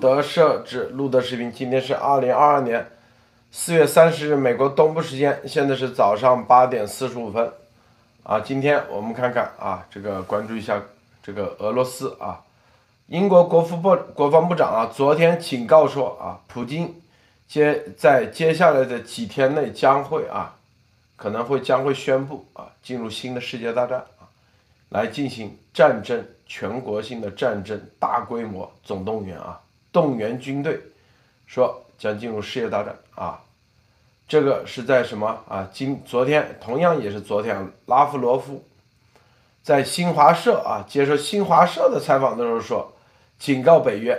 德设置录的视频，今天是二零二二年四月三十日，美国东部时间，现在是早上八点四十五分。啊，今天我们看看啊，这个关注一下这个俄罗斯啊，英国国防部国防部长啊，昨天警告说啊，普京接在接下来的几天内将会啊，可能会将会宣布啊，进入新的世界大战啊，来进行战争，全国性的战争，大规模总动员啊。动员军队，说将进入世界大战啊！这个是在什么啊？今昨天同样也是昨天，拉夫罗夫在新华社啊接受新华社的采访的时候说，警告北约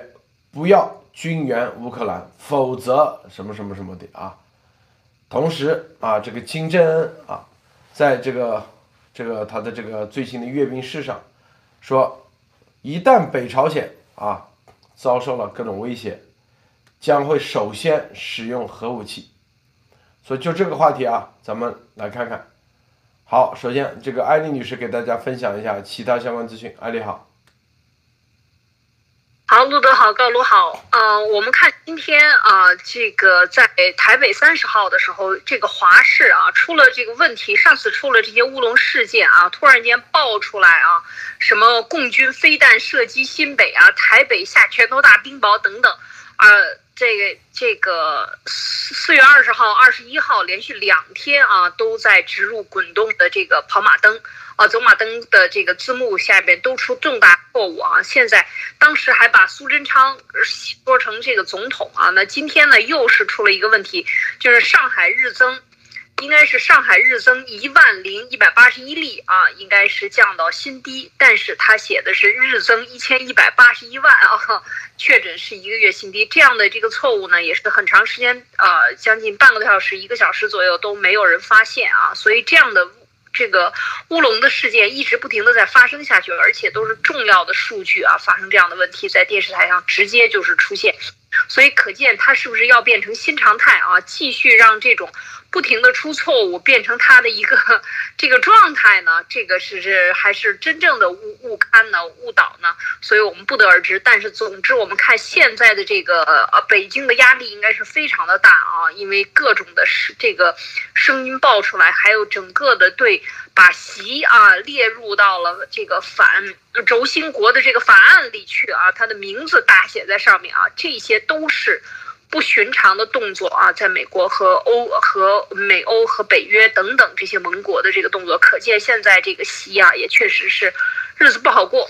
不要军援乌克兰，否则什么什么什么的啊！同时啊，这个金正恩啊，在这个这个他的这个最新的阅兵式上说，一旦北朝鲜啊。遭受了各种威胁，将会首先使用核武器。所以就这个话题啊，咱们来看看。好，首先这个艾丽女士给大家分享一下其他相关资讯。艾丽好。好，路德好，高卢好。嗯，我们看今天啊，这个在台北三十号的时候，这个华视啊出了这个问题，上次出了这些乌龙事件啊，突然间爆出来啊，什么共军飞弹射击新北啊，台北下拳头大冰雹等等，啊，这个这个四月二十号、二十一号连续两天啊，都在植入滚动的这个跑马灯。啊，走马灯的这个字幕下边都出重大错误啊！现在当时还把苏贞昌说成这个总统啊，那今天呢又是出了一个问题，就是上海日增，应该是上海日增一万零一百八十一例啊，应该是降到新低，但是他写的是日增一千一百八十一万啊，确诊是一个月新低，这样的这个错误呢也是很长时间啊，将近半个多小时、一个小时左右都没有人发现啊，所以这样的。这个乌龙的事件一直不停的在发生下去，而且都是重要的数据啊，发生这样的问题在电视台上直接就是出现，所以可见它是不是要变成新常态啊？继续让这种。不停的出错误，变成他的一个这个状态呢？这个是是还是真正的误误刊呢？误导呢？所以我们不得而知。但是总之，我们看现在的这个呃北京的压力应该是非常的大啊，因为各种的是这个声音爆出来，还有整个的对把习啊列入到了这个反轴心国的这个法案里去啊，他的名字大写在上面啊，这些都是。不寻常的动作啊，在美国和欧和美欧和北约等等这些盟国的这个动作，可见现在这个西啊也确实是日子不好过。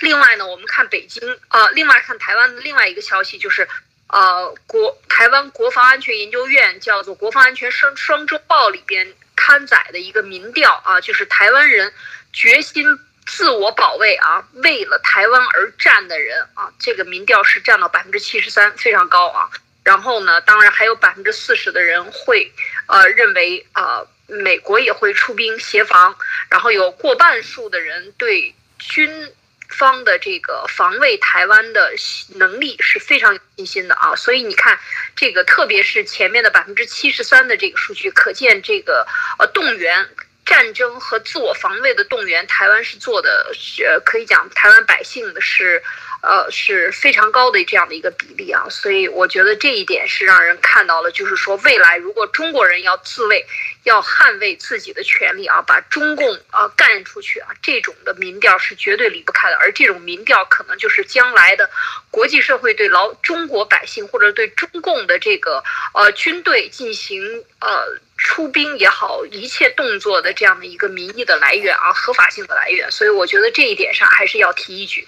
另外呢，我们看北京啊，另外看台湾的另外一个消息就是，呃，国台湾国防安全研究院叫做《国防安全双双周报》里边刊载的一个民调啊，就是台湾人决心。自我保卫啊，为了台湾而战的人啊，这个民调是占到百分之七十三，非常高啊。然后呢，当然还有百分之四十的人会，呃，认为啊，美国也会出兵协防。然后有过半数的人对军方的这个防卫台湾的能力是非常有信心的啊。所以你看，这个特别是前面的百分之七十三的这个数据，可见这个呃动员。战争和自我防卫的动员，台湾是做的，是可以讲台湾百姓的是，呃是非常高的这样的一个比例啊，所以我觉得这一点是让人看到了，就是说未来如果中国人要自卫，要捍卫自己的权利啊，把中共啊干出去啊，这种的民调是绝对离不开的，而这种民调可能就是将来的国际社会对老中国百姓或者对中共的这个呃军队进行呃。出兵也好，一切动作的这样的一个民意的来源啊，合法性的来源，所以我觉得这一点上还是要提一句。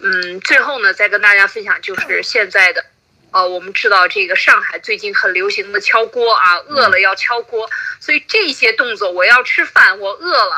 嗯，最后呢，再跟大家分享就是现在的，呃，我们知道这个上海最近很流行的敲锅啊，饿了要敲锅。所以这些动作，我要吃饭，我饿了，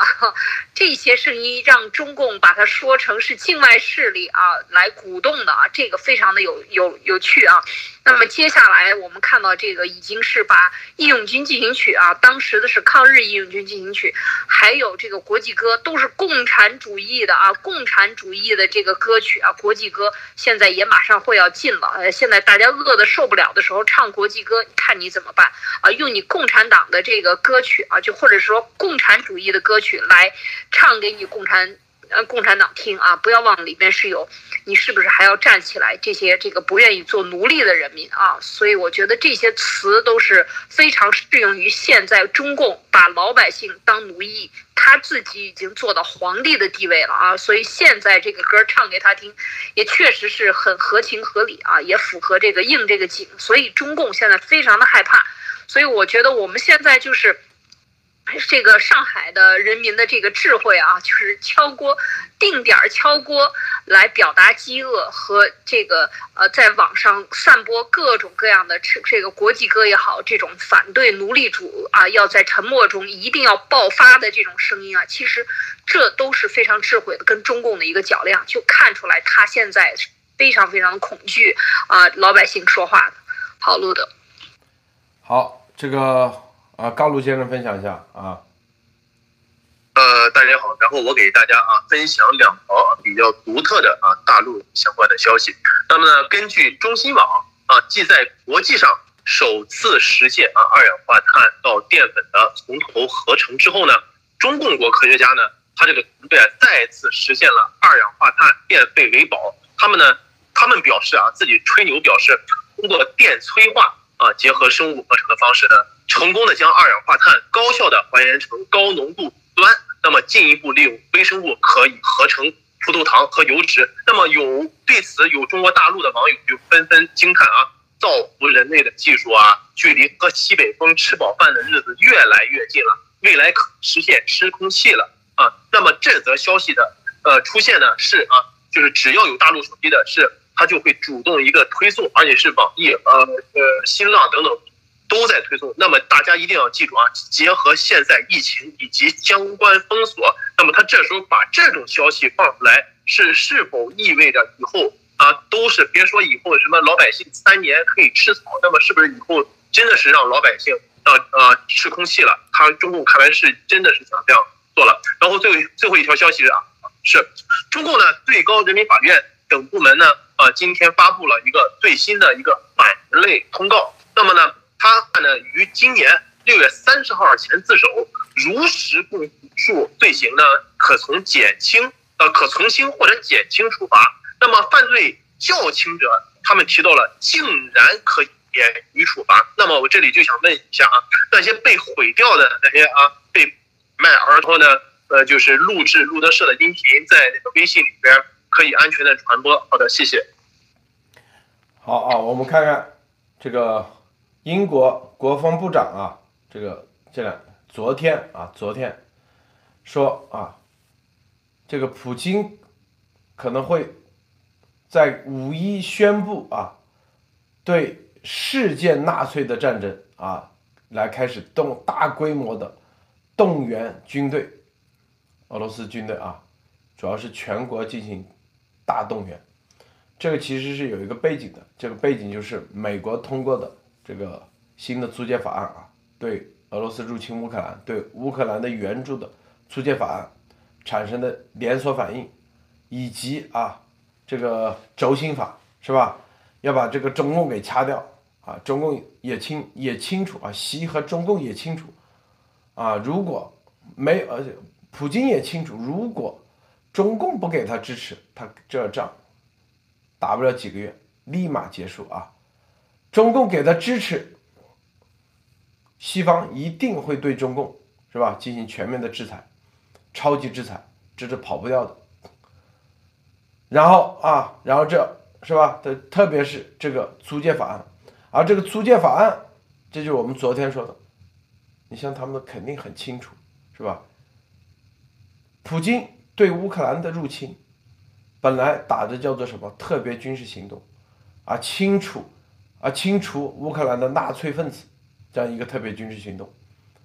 这些声音让中共把它说成是境外势力啊来鼓动的啊，这个非常的有有有趣啊。那么接下来我们看到这个已经是把《义勇军进行曲》啊，当时的是抗日义勇军进行曲，还有这个国际歌都是共产主义的啊，共产主义的这个歌曲啊，国际歌现在也马上会要禁了。呃，现在大家饿的受不了的时候唱国际歌，看你怎么办啊？用你共产党的这个。歌曲啊，就或者说共产主义的歌曲来唱给你共产呃共产党听啊，不要忘了里面是有你是不是还要站起来这些这个不愿意做奴隶的人民啊，所以我觉得这些词都是非常适用于现在中共把老百姓当奴役，他自己已经做到皇帝的地位了啊，所以现在这个歌唱给他听，也确实是很合情合理啊，也符合这个应这个景，所以中共现在非常的害怕，所以我觉得我们现在就是。这个上海的人民的这个智慧啊，就是敲锅，定点敲锅来表达饥饿和这个呃，在网上散播各种各样的这这个国际歌也好，这种反对奴隶主啊，要在沉默中一定要爆发的这种声音啊，其实这都是非常智慧的，跟中共的一个较量，就看出来他现在非常非常的恐惧啊，老百姓说话的。好，路德。好，这个。啊，高卢先生分享一下啊。呃，大家好，然后我给大家啊分享两条比较独特的啊大陆相关的消息。那么呢，根据中新网啊，即在国际上首次实现啊二氧化碳到淀粉的从头合成之后呢，中共国科学家呢，他这个团队啊再次实现了二氧化碳变废为宝。他们呢，他们表示啊，自己吹牛表示，通过电催化啊，结合生物合成的方式呢。成功的将二氧化碳高效的还原成高浓度酸，那么进一步利用微生物可以合成葡萄糖和油脂。那么有对此有中国大陆的网友就纷纷惊叹啊，造福人类的技术啊，距离喝西北风吃饱饭的日子越来越近了，未来可实现吃空气了啊。那么这则消息的呃出现呢是啊，就是只要有大陆手机的是，它就会主动一个推送，而且是网易呃呃新浪等等。都在推送，那么大家一定要记住啊！结合现在疫情以及相关封锁，那么他这时候把这种消息放出来，是是否意味着以后啊都是别说以后什么老百姓三年可以吃草，那么是不是以后真的是让老百姓啊呃吃空气了？他中共看完是真的是想这样做了。然后最后最后一条消息是啊，是中共呢最高人民法院等部门呢啊今天发布了一个最新的一个反人类通告，那么呢？他呢于今年六月三十号前自首，如实供述罪行呢，可从减轻呃可从轻或者减轻处罚。那么犯罪较轻者，他们提到了竟然可以免于处罚。那么我这里就想问一下啊，那些被毁掉的那些啊被卖儿童的呃就是录制录得社的音频，在那个微信里边可以安全的传播。好的，谢谢。好啊，我们看看这个。英国国防部长啊，这个这两昨天啊，昨天说啊，这个普京可能会在五一宣布啊，对世界纳粹的战争啊，来开始动大规模的动员军队，俄罗斯军队啊，主要是全国进行大动员。这个其实是有一个背景的，这个背景就是美国通过的。这个新的租借法案啊，对俄罗斯入侵乌克兰、对乌克兰的援助的租借法案产生的连锁反应，以及啊，这个轴心法是吧？要把这个中共给掐掉啊！中共也清也清楚啊，习和中共也清楚啊，如果没而且普京也清楚，如果中共不给他支持，他这仗打不了几个月，立马结束啊！中共给的支持，西方一定会对中共是吧进行全面的制裁，超级制裁，这是跑不掉的。然后啊，然后这是吧？特特别是这个租借法案，而这个租借法案，这就是我们昨天说的，你像他们肯定很清楚，是吧？普京对乌克兰的入侵，本来打的叫做什么特别军事行动，啊，清楚。啊，清除乌克兰的纳粹分子，这样一个特别军事行动，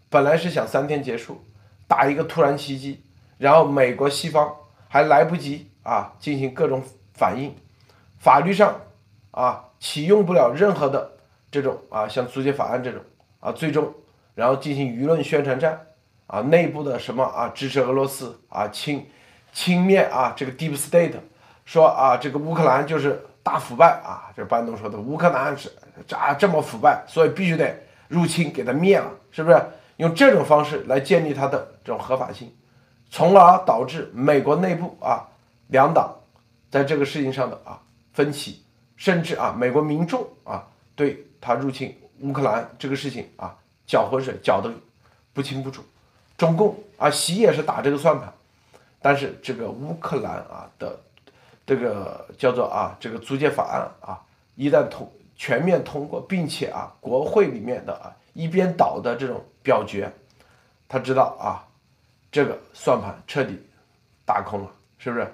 本来是想三天结束，打一个突然袭击，然后美国西方还来不及啊进行各种反应，法律上啊启用不了任何的这种啊像租借法案这种啊，最终然后进行舆论宣传战啊，内部的什么啊支持俄罗斯啊轻轻蔑啊这个 Deep State，说啊这个乌克兰就是。大腐败啊！这班农说的，乌克兰是咋这么腐败，所以必须得入侵，给他灭了，是不是？用这种方式来建立他的这种合法性，从而导致美国内部啊两党在这个事情上的啊分歧，甚至啊美国民众啊对他入侵乌克兰这个事情啊搅浑水搅得不清不楚。中共啊习也是打这个算盘，但是这个乌克兰啊的这个叫做啊这个租借法案啊一旦通全面通过，并且啊国会里面的啊一边倒的这种表决，他知道啊这个算盘彻底打空了，是不是？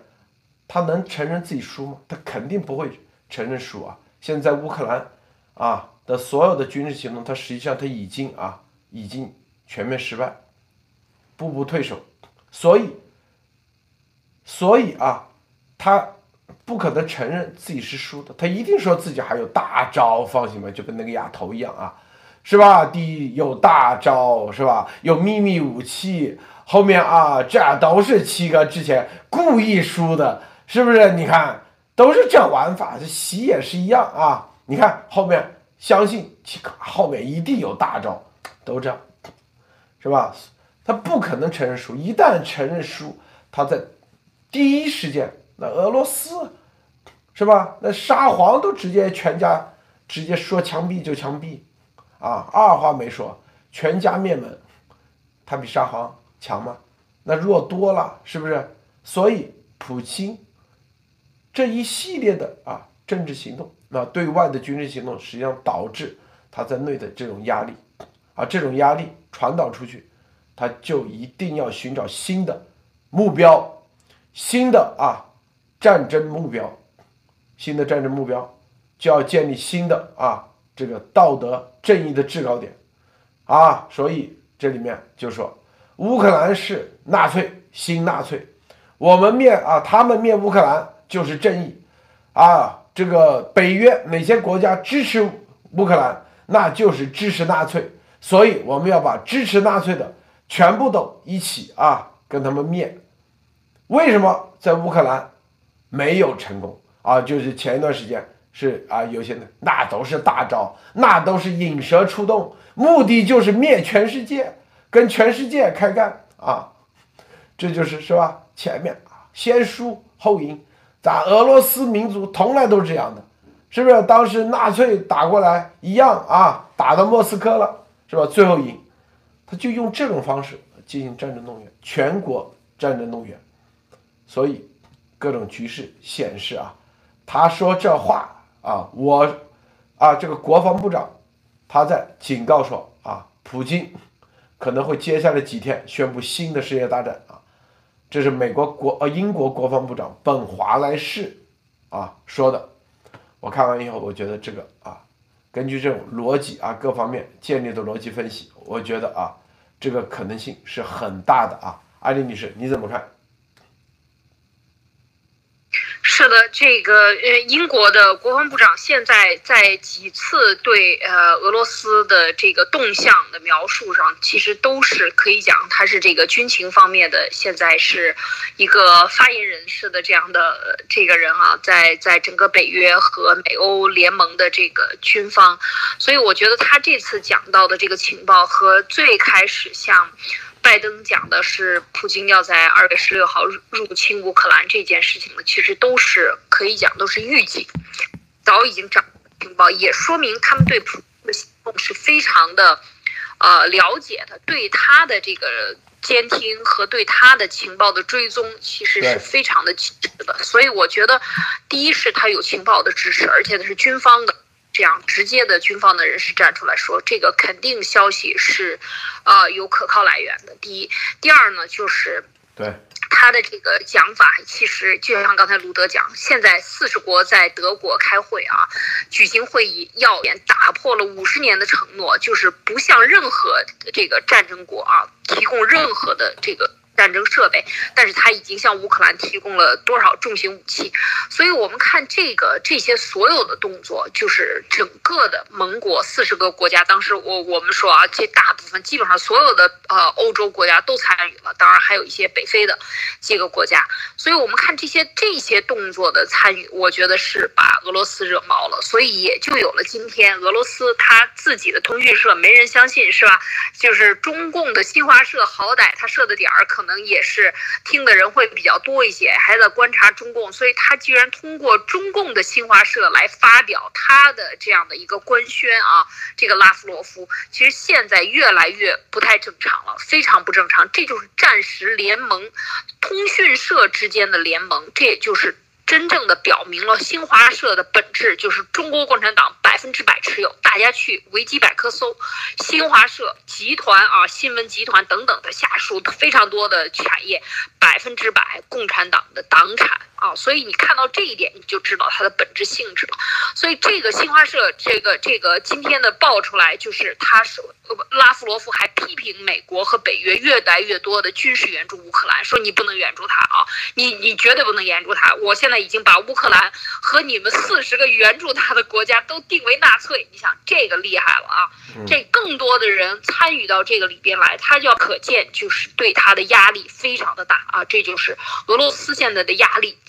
他能承认自己输吗？他肯定不会承认输啊！现在乌克兰啊的所有的军事行动，他实际上他已经啊已经全面失败。步步退守，所以，所以啊，他不可能承认自己是输的，他一定说自己还有大招，放心吧，就跟那个丫头一样啊，是吧？第一有大招，是吧？有秘密武器，后面啊，这都是七哥之前故意输的，是不是？你看，都是这玩法，这习也是一样啊。你看后面，相信七哥后面一定有大招，都这样，是吧？他不可能承认输，一旦承认输，他在第一时间，那俄罗斯是吧？那沙皇都直接全家直接说枪毙就枪毙，啊，二话没说，全家灭门，他比沙皇强吗？那弱多了，是不是？所以普京这一系列的啊政治行动，那对外的军事行动，实际上导致他在内的这种压力，啊，这种压力传导出去。他就一定要寻找新的目标，新的啊战争目标，新的战争目标就要建立新的啊这个道德正义的制高点啊，所以这里面就说乌克兰是纳粹新纳粹，我们灭啊他们灭乌克兰就是正义啊，这个北约哪些国家支持乌克兰，那就是支持纳粹，所以我们要把支持纳粹的。全部都一起啊，跟他们灭。为什么在乌克兰没有成功啊？就是前一段时间是啊，有些的那都是大招，那都是引蛇出洞，目的就是灭全世界，跟全世界开干啊！这就是是吧？前面啊，先输后赢，咱俄罗斯民族从来都是这样的，是不是？当时纳粹打过来一样啊，打到莫斯科了，是吧？最后赢。他就用这种方式进行战争动员，全国战争动员，所以各种局势显示啊，他说这话啊，我啊这个国防部长他在警告说啊，普京可能会接下来几天宣布新的世界大战啊，这是美国国呃英国国防部长本华莱士啊说的，我看完以后我觉得这个啊，根据这种逻辑啊各方面建立的逻辑分析，我觉得啊。这个可能性是很大的啊，艾丽女士，你怎么看？是的，这个呃，英国的国防部长现在在几次对呃俄罗斯的这个动向的描述上，其实都是可以讲他是这个军情方面的，现在是一个发言人式的这样的这个人啊，在在整个北约和美欧联盟的这个军方，所以我觉得他这次讲到的这个情报和最开始像。拜登讲的是普京要在二月十六号入入侵乌克兰这件事情呢，其实都是可以讲都是预警，早已经掌握情报，也说明他们对普京的行动是非常的，呃了解的，对他的这个监听和对他的情报的追踪，其实是非常的细致的。所以我觉得，第一是他有情报的支持，而且他是军方的。这样直接的军方的人士站出来说，这个肯定消息是，呃，有可靠来源的。第一，第二呢，就是对他的这个讲法，其实就像刚才卢德讲，现在四十国在德国开会啊，举行会议，要言打破了五十年的承诺，就是不向任何这个战争国啊提供任何的这个。战争设备，但是他已经向乌克兰提供了多少重型武器？所以，我们看这个这些所有的动作，就是整个的盟国四十个国家。当时我我们说啊，这大部分基本上所有的呃欧洲国家都参与了，当然还有一些北非的几个国家。所以我们看这些这些动作的参与，我觉得是把俄罗斯惹毛了，所以也就有了今天俄罗斯他自己的通讯社没人相信是吧？就是中共的新华社，好歹他设的点儿可能。可能也是听的人会比较多一些，还在观察中共，所以他居然通过中共的新华社来发表他的这样的一个官宣啊，这个拉夫罗夫其实现在越来越不太正常了，非常不正常，这就是战时联盟、通讯社之间的联盟，这也就是。真正的表明了新华社的本质就是中国共产党百分之百持有。大家去维基百科搜，新华社集团啊，新闻集团等等的下属非常多的产业，百分之百共产党的党产啊。所以你看到这一点，你就知道它的本质性质了。所以这个新华社这个这个今天的爆出来，就是他是。拉夫罗夫还批评美国和北约越来越多的军事援助乌克兰，说你不能援助他啊，你你绝对不能援助他。我现在已经把乌克兰和你们四十个援助他的国家都定为纳粹。你想这个厉害了啊，这更多的人参与到这个里边来，他就要可见就是对他的压力非常的大啊，这就是俄罗斯现在的压力。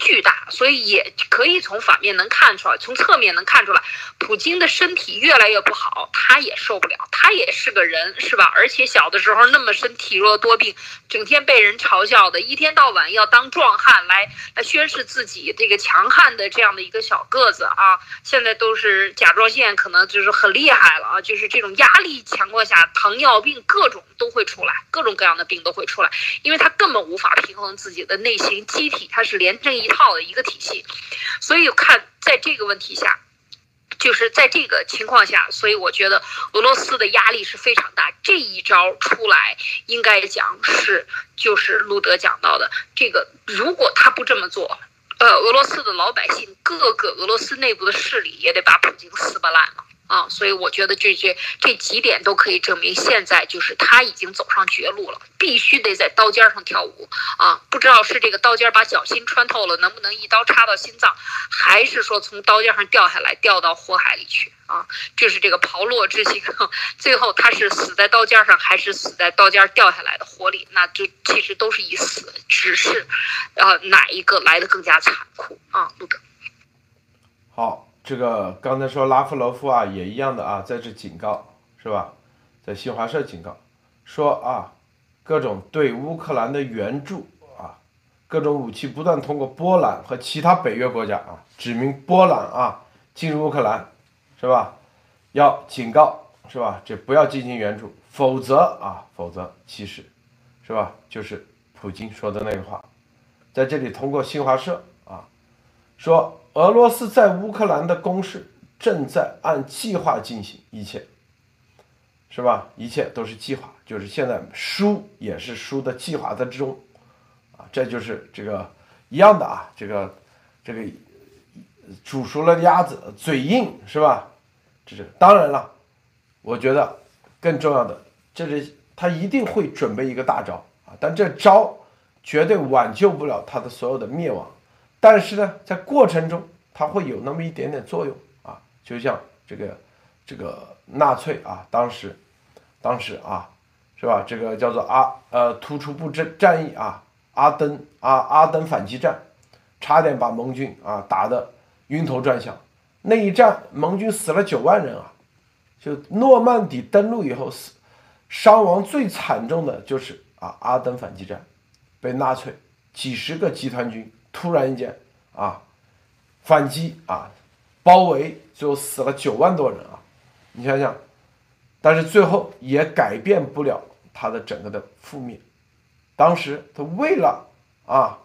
巨大，所以也可以从反面能看出来，从侧面能看出来，普京的身体越来越不好，他也受不了，他也是个人，是吧？而且小的时候那么身体弱多病，整天被人嘲笑的，一天到晚要当壮汉来来宣示自己这个强悍的这样的一个小个子啊，现在都是甲状腺可能就是很厉害了啊，就是这种压力情况下，糖尿病各种都会出来，各种各样的病都会出来，因为他根本无法平衡自己的内心机体，他是连这一。套的一个体系，所以看在这个问题下，就是在这个情况下，所以我觉得俄罗斯的压力是非常大。这一招出来，应该讲是就是路德讲到的这个，如果他不这么做，呃，俄罗斯的老百姓各个俄罗斯内部的势力也得把普京撕巴烂了。啊，所以我觉得这些这几点都可以证明，现在就是他已经走上绝路了，必须得在刀尖上跳舞啊！不知道是这个刀尖把脚心穿透了，能不能一刀插到心脏，还是说从刀尖上掉下来，掉到火海里去啊？就是这个炮烙之刑，最后他是死在刀尖上，还是死在刀尖掉下来的火里？那就其实都是一死，只是，呃，哪一个来的更加残酷啊？路德，好。这个刚才说拉夫罗夫啊，也一样的啊，在这警告是吧？在新华社警告说啊，各种对乌克兰的援助啊，各种武器不断通过波兰和其他北约国家啊，指明波兰啊进入乌克兰是吧？要警告是吧？这不要进行援助，否则啊，否则其实是吧？就是普京说的那个话，在这里通过新华社啊说。俄罗斯在乌克兰的攻势正在按计划进行，一切是吧？一切都是计划，就是现在输也是输的计划的之中，啊，这就是这个一样的啊，这个这个煮熟了的鸭子嘴硬是吧？这是当然了，我觉得更重要的，这是他一定会准备一个大招啊，但这招绝对挽救不了他的所有的灭亡。但是呢，在过程中，它会有那么一点点作用啊，就像这个这个纳粹啊，当时，当时啊，是吧？这个叫做阿呃突出部战战役啊，阿登阿阿登反击战，差点把盟军啊打得晕头转向。那一战，盟军死了九万人啊，就诺曼底登陆以后死伤亡最惨重的就是啊阿登反击战，被纳粹几十个集团军。突然间，啊，反击啊，包围，最后死了九万多人啊！你想想，但是最后也改变不了他的整个的覆灭。当时他为了啊，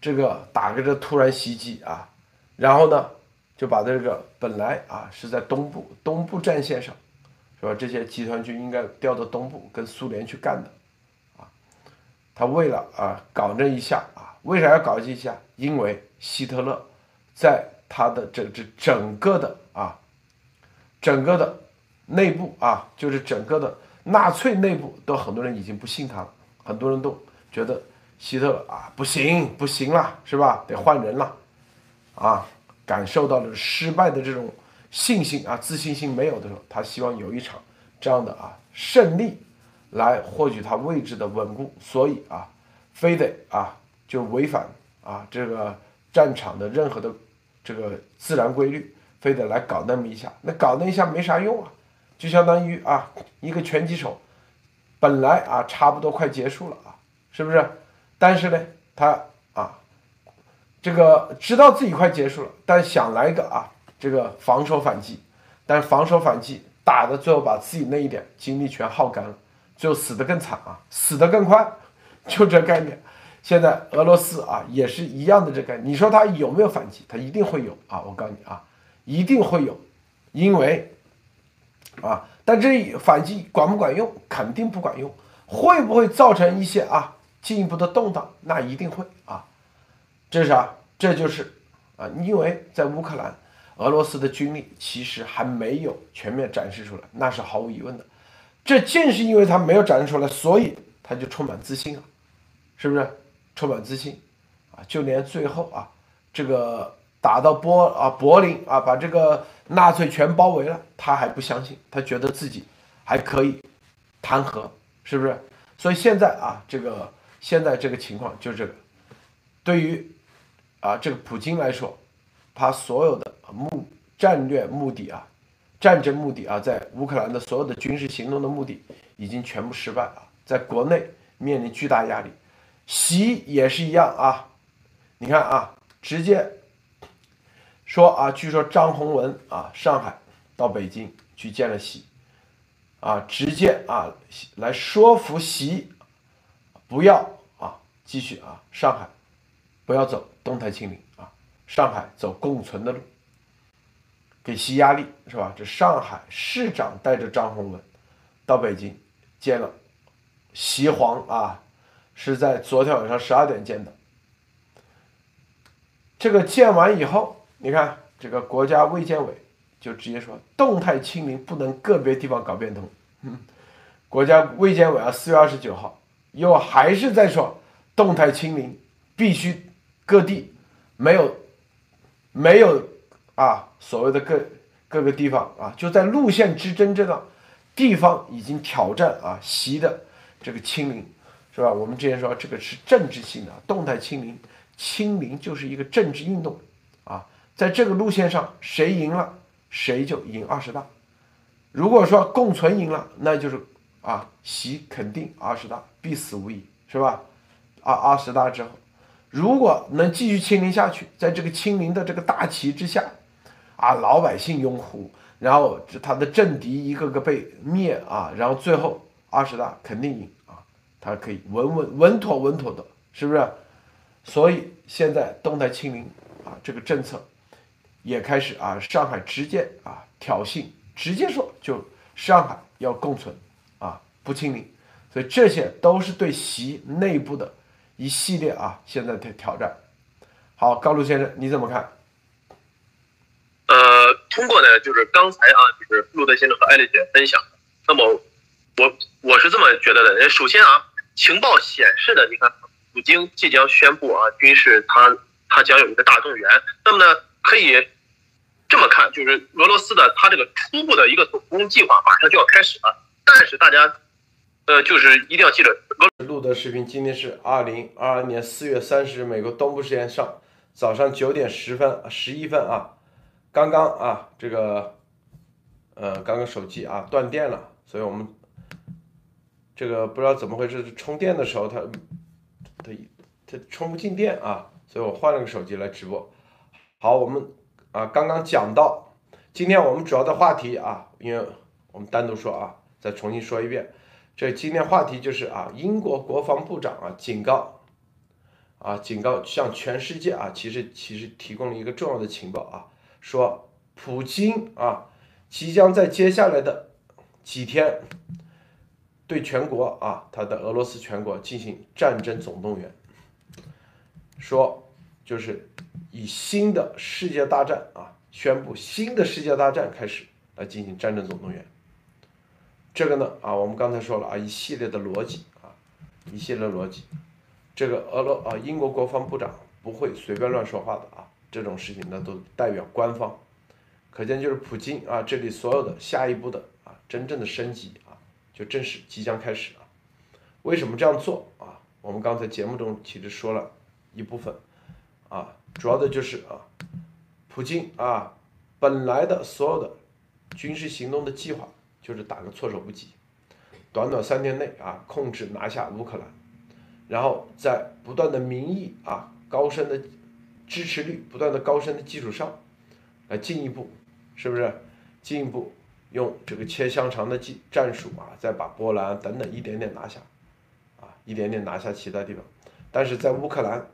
这个打个这突然袭击啊，然后呢，就把这个本来啊是在东部东部战线上，是吧？这些集团军应该调到东部跟苏联去干的，啊，他为了啊搞这一下啊。为啥要搞这一下？因为希特勒在他的这这整个的啊，整个的内部啊，就是整个的纳粹内部，都很多人已经不信他了，很多人都觉得希特勒啊不行不行了，是吧？得换人了，啊，感受到了失败的这种信心啊，自信心没有的时候，他希望有一场这样的啊胜利来获取他位置的稳固，所以啊，非得啊。就违反啊这个战场的任何的这个自然规律，非得来搞那么一下，那搞那一下没啥用啊，就相当于啊一个拳击手，本来啊差不多快结束了啊，是不是？但是呢，他啊，这个知道自己快结束了，但想来个啊，这个防守反击，但防守反击打的最后把自己那一点精力全耗干了，最后死得更惨啊，死得更快，就这概念。现在俄罗斯啊也是一样的这个，你说他有没有反击？他一定会有啊！我告诉你啊，一定会有，因为啊，但这反击管不管用？肯定不管用。会不会造成一些啊进一步的动荡？那一定会啊。这是啥？这就是啊，因为在乌克兰，俄罗斯的军力其实还没有全面展示出来，那是毫无疑问的。这正是因为他没有展示出来，所以他就充满自信啊，是不是？充满自信，啊，就连最后啊，这个打到波啊柏林啊，把这个纳粹全包围了，他还不相信，他觉得自己还可以谈和，是不是？所以现在啊，这个现在这个情况就是这个，对于啊这个普京来说，他所有的目战略目的啊，战争目的啊，在乌克兰的所有的军事行动的目的已经全部失败了，在国内面临巨大压力。习也是一样啊，你看啊，直接说啊，据说张宏文啊，上海到北京去见了习，啊，直接啊来说服习不要啊继续啊上海不要走动态清零啊，上海走共存的路，给习压力是吧？这上海市长带着张宏文到北京见了习皇啊。是在昨天晚上十二点见的。这个建完以后，你看这个国家卫健委就直接说，动态清零不能个别地方搞变通。嗯，国家卫健委啊，四月二十九号又还是在说，动态清零必须各地没有没有啊，所谓的各各个地方啊，就在路线之争这个地方已经挑战啊习的这个清零。是吧？我们之前说这个是政治性的动态清零，清零就是一个政治运动，啊，在这个路线上谁赢了，谁就赢二十大。如果说共存赢了，那就是啊，习肯定二十大必死无疑，是吧？二二十大之后，如果能继续清零下去，在这个清零的这个大旗之下，啊，老百姓拥护，然后他的政敌一个个被灭啊，然后最后二十大肯定赢。它可以稳稳稳妥稳妥的，是不是？所以现在动态清零啊，这个政策也开始啊，上海直接啊挑衅，直接说就上海要共存啊，不清零，所以这些都是对习内部的一系列啊现在的挑战。好，高路先生你怎么看？呃，通过呢，就是刚才啊，就是路德先生和艾丽姐分享，那么我我是这么觉得的，首先啊。情报显示的，你看，普京即将宣布啊，军事他他将有一个大动员。那么呢，可以这么看，就是俄罗斯的他这个初步的一个总攻计划马上就要开始了。但是大家，呃，就是一定要记得，录的视频今天是二零二二年四月三十日，美国东部时间上早上九点十分十一分啊，刚刚啊这个，呃，刚刚手机啊断电了，所以我们。这个不知道怎么回事，充电的时候它它它充不进电啊，所以我换了个手机来直播。好，我们啊刚刚讲到，今天我们主要的话题啊，因为我们单独说啊，再重新说一遍，这今天话题就是啊，英国国防部长啊警告啊警告向全世界啊，其实其实提供了一个重要的情报啊，说普京啊即将在接下来的几天。对全国啊，他的俄罗斯全国进行战争总动员，说就是以新的世界大战啊，宣布新的世界大战开始来进行战争总动员。这个呢啊，我们刚才说了啊，一系列的逻辑啊，一系列逻辑。这个俄罗啊，英国国防部长不会随便乱说话的啊，这种事情呢都代表官方。可见就是普京啊，这里所有的下一步的啊，真正的升级。就正式即将开始了，为什么这样做？啊？我们刚才节目中其实说了一部分，啊，主要的就是啊，普京啊，本来的所有的军事行动的计划就是打个措手不及，短短三天内啊，控制拿下乌克兰，然后在不断的民意啊高升的支持率不断的高升的基础上，来进一步，是不是？进一步用这个切香肠的技战术啊，再把波兰等等一点点拿下，啊，一点点拿下其他地方。但是在乌克兰，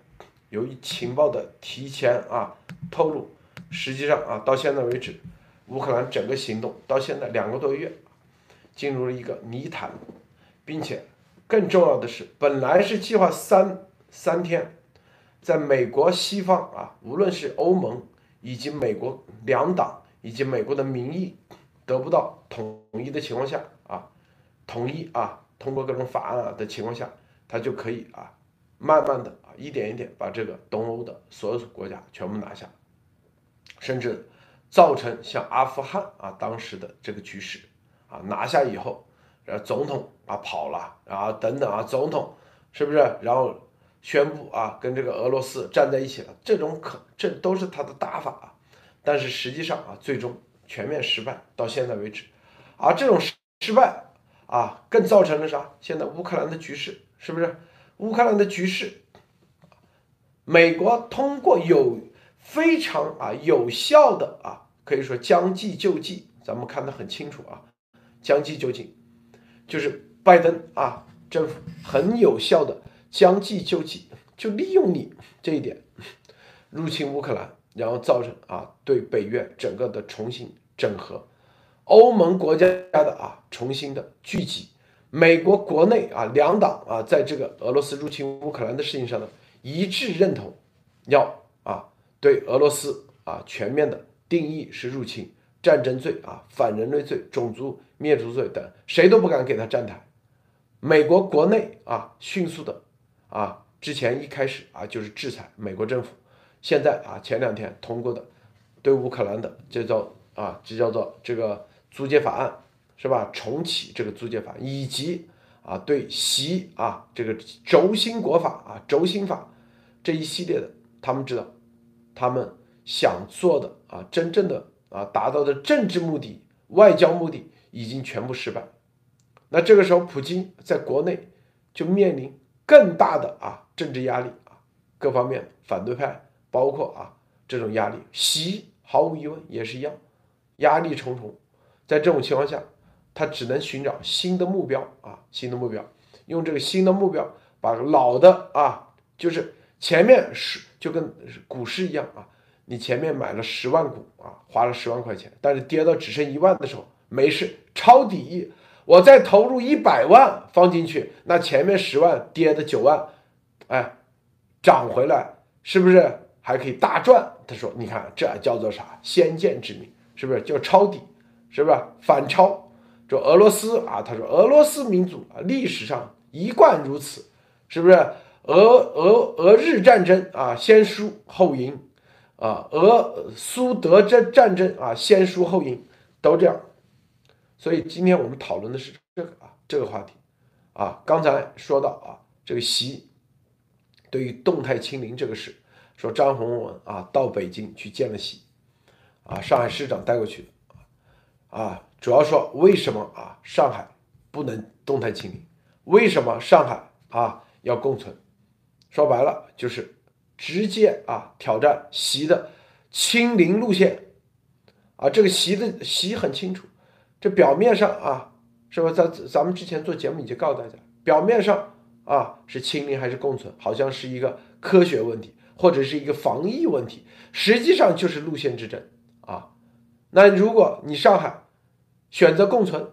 由于情报的提前啊透露，实际上啊到现在为止，乌克兰整个行动到现在两个多月，进入了一个泥潭，并且更重要的是，本来是计划三三天，在美国西方啊，无论是欧盟以及美国两党以及美国的民意得不到统一的情况下啊，统一啊通过各种法案啊的情况下，他就可以啊。慢慢的啊，一点一点把这个东欧的所有国家全部拿下，甚至造成像阿富汗啊当时的这个局势啊拿下以后，然后总统啊跑了，然后等等啊总统是不是？然后宣布啊跟这个俄罗斯站在一起了，这种可这都是他的打法啊，但是实际上啊最终全面失败到现在为止，而这种失失败啊更造成了啥？现在乌克兰的局势是不是？乌克兰的局势，美国通过有非常啊有效的啊，可以说将计就计，咱们看得很清楚啊，将计就计，就是拜登啊政府很有效的将计就计，就利用你这一点入侵乌克兰，然后造成啊对北约整个的重新整合，欧盟国家的啊重新的聚集。美国国内啊，两党啊，在这个俄罗斯入侵乌克兰的事情上呢，一致认同，要啊对俄罗斯啊全面的定义是入侵、战争罪啊、反人类罪、种族灭族罪等，谁都不敢给他站台。美国国内啊，迅速的啊，之前一开始啊就是制裁美国政府，现在啊前两天通过的对乌克兰的这叫啊，这叫做这个租借法案。是吧？重启这个租借法，以及啊对习啊这个轴心国法啊轴心法这一系列的，他们知道，他们想做的啊真正的啊达到的政治目的、外交目的已经全部失败。那这个时候，普京在国内就面临更大的啊政治压力啊，各方面反对派包括啊这种压力，习毫无疑问也是一样，压力重重。在这种情况下。他只能寻找新的目标啊，新的目标，用这个新的目标把老的啊，就是前面是就跟股市一样啊，你前面买了十万股啊，花了十万块钱，但是跌到只剩一万的时候，没事抄底，我再投入一百万放进去，那前面十万跌的九万，哎，涨回来是不是还可以大赚？他说，你看这叫做啥？先见之明，是不是叫抄底？是不是反抄？就俄罗斯啊，他说俄罗斯民族啊，历史上一贯如此，是不是？俄俄俄日战争啊，先输后赢，啊，俄苏德战战争啊，先输后赢，都这样。所以今天我们讨论的是这个啊，这个话题啊。刚才说到啊，这个习对于动态清零这个事，说张宏文啊到北京去见了习，啊，上海市长带过去的。啊，主要说为什么啊？上海不能动态清零？为什么上海啊要共存？说白了就是直接啊挑战习的清零路线啊。这个习的习很清楚，这表面上啊是吧？在咱们之前做节目已经告诉大家，表面上啊是清零还是共存，好像是一个科学问题或者是一个防疫问题，实际上就是路线之争啊。那如果你上海选择共存，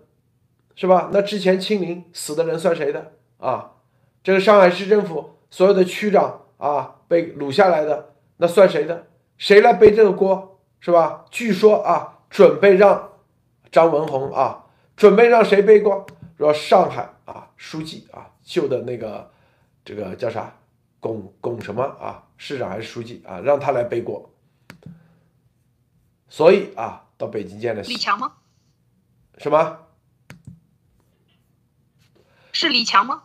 是吧？那之前清零死的人算谁的啊？这个上海市政府所有的区长啊被掳下来的，那算谁的？谁来背这个锅，是吧？据说啊，准备让张文宏啊，准备让谁背锅？说上海啊书记啊旧的那个这个叫啥巩巩什么啊市长还是书记啊，让他来背锅。所以啊。到北京见了李强吗？什么？是李强吗？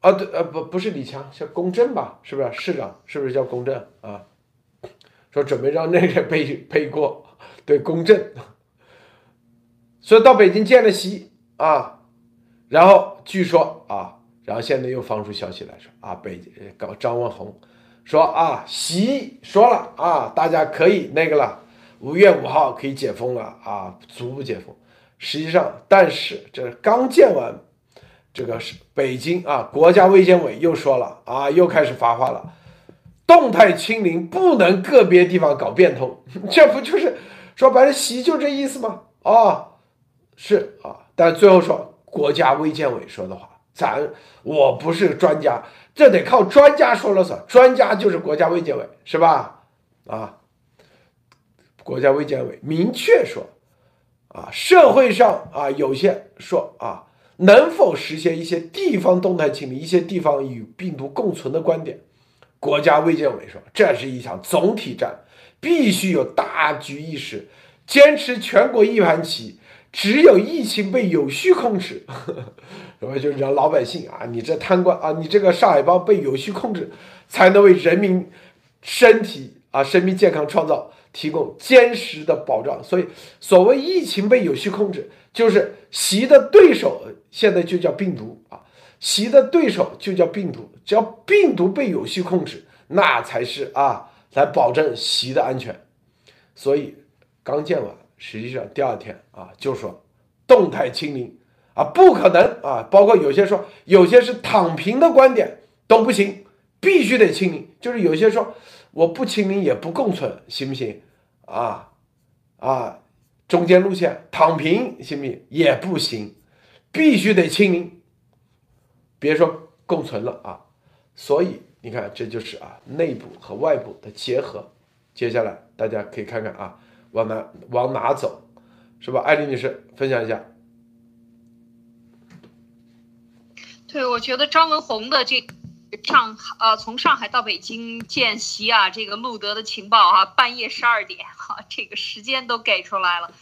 啊，对，呃，不，不是李强，叫龚正吧？是不是市长？是不是叫龚正啊？说准备让那个 背背锅，对，龚正。所以到北京见了习啊，然后据说啊，然后现在又放出消息来说啊，北搞张文宏说啊，习说了啊，大家可以那个了，五月五号可以解封了啊，逐步解封。实际上，但是这刚建完，这个是北京啊，国家卫健委又说了啊，又开始发话了，动态清零不能个别地方搞变通，这不就是说白了，习就这意思吗？啊，是啊，但最后说国家卫健委说的话。咱我不是专家，这得靠专家说了算。专家就是国家卫健委，是吧？啊，国家卫健委明确说，啊，社会上啊有些说啊，能否实现一些地方动态清零、一些地方与病毒共存的观点？国家卫健委说，这是一场总体战，必须有大局意识，坚持全国一盘棋。只有疫情被有序控制，什么就是让老百姓啊，你这贪官啊，你这个上海帮被有序控制，才能为人民身体啊、生命健康创造提供坚实的保障。所以，所谓疫情被有序控制，就是习的对手现在就叫病毒啊，习的对手就叫病毒。只要病毒被有序控制，那才是啊，来保证习的安全。所以，刚建完。实际上，第二天啊，就说动态清零啊，不可能啊，包括有些说有些是躺平的观点都不行，必须得清零。就是有些说我不清零也不共存，行不行？啊啊，中间路线躺平行不行？也不行，必须得清零，别说共存了啊。所以你看，这就是啊，内部和外部的结合。接下来大家可以看看啊。往哪往哪走，是吧？艾丽女士，分享一下。对，我觉得张文宏的这上呃，从上海到北京见习啊，这个路德的情报啊，半夜十二点哈，这个时间都给出来了，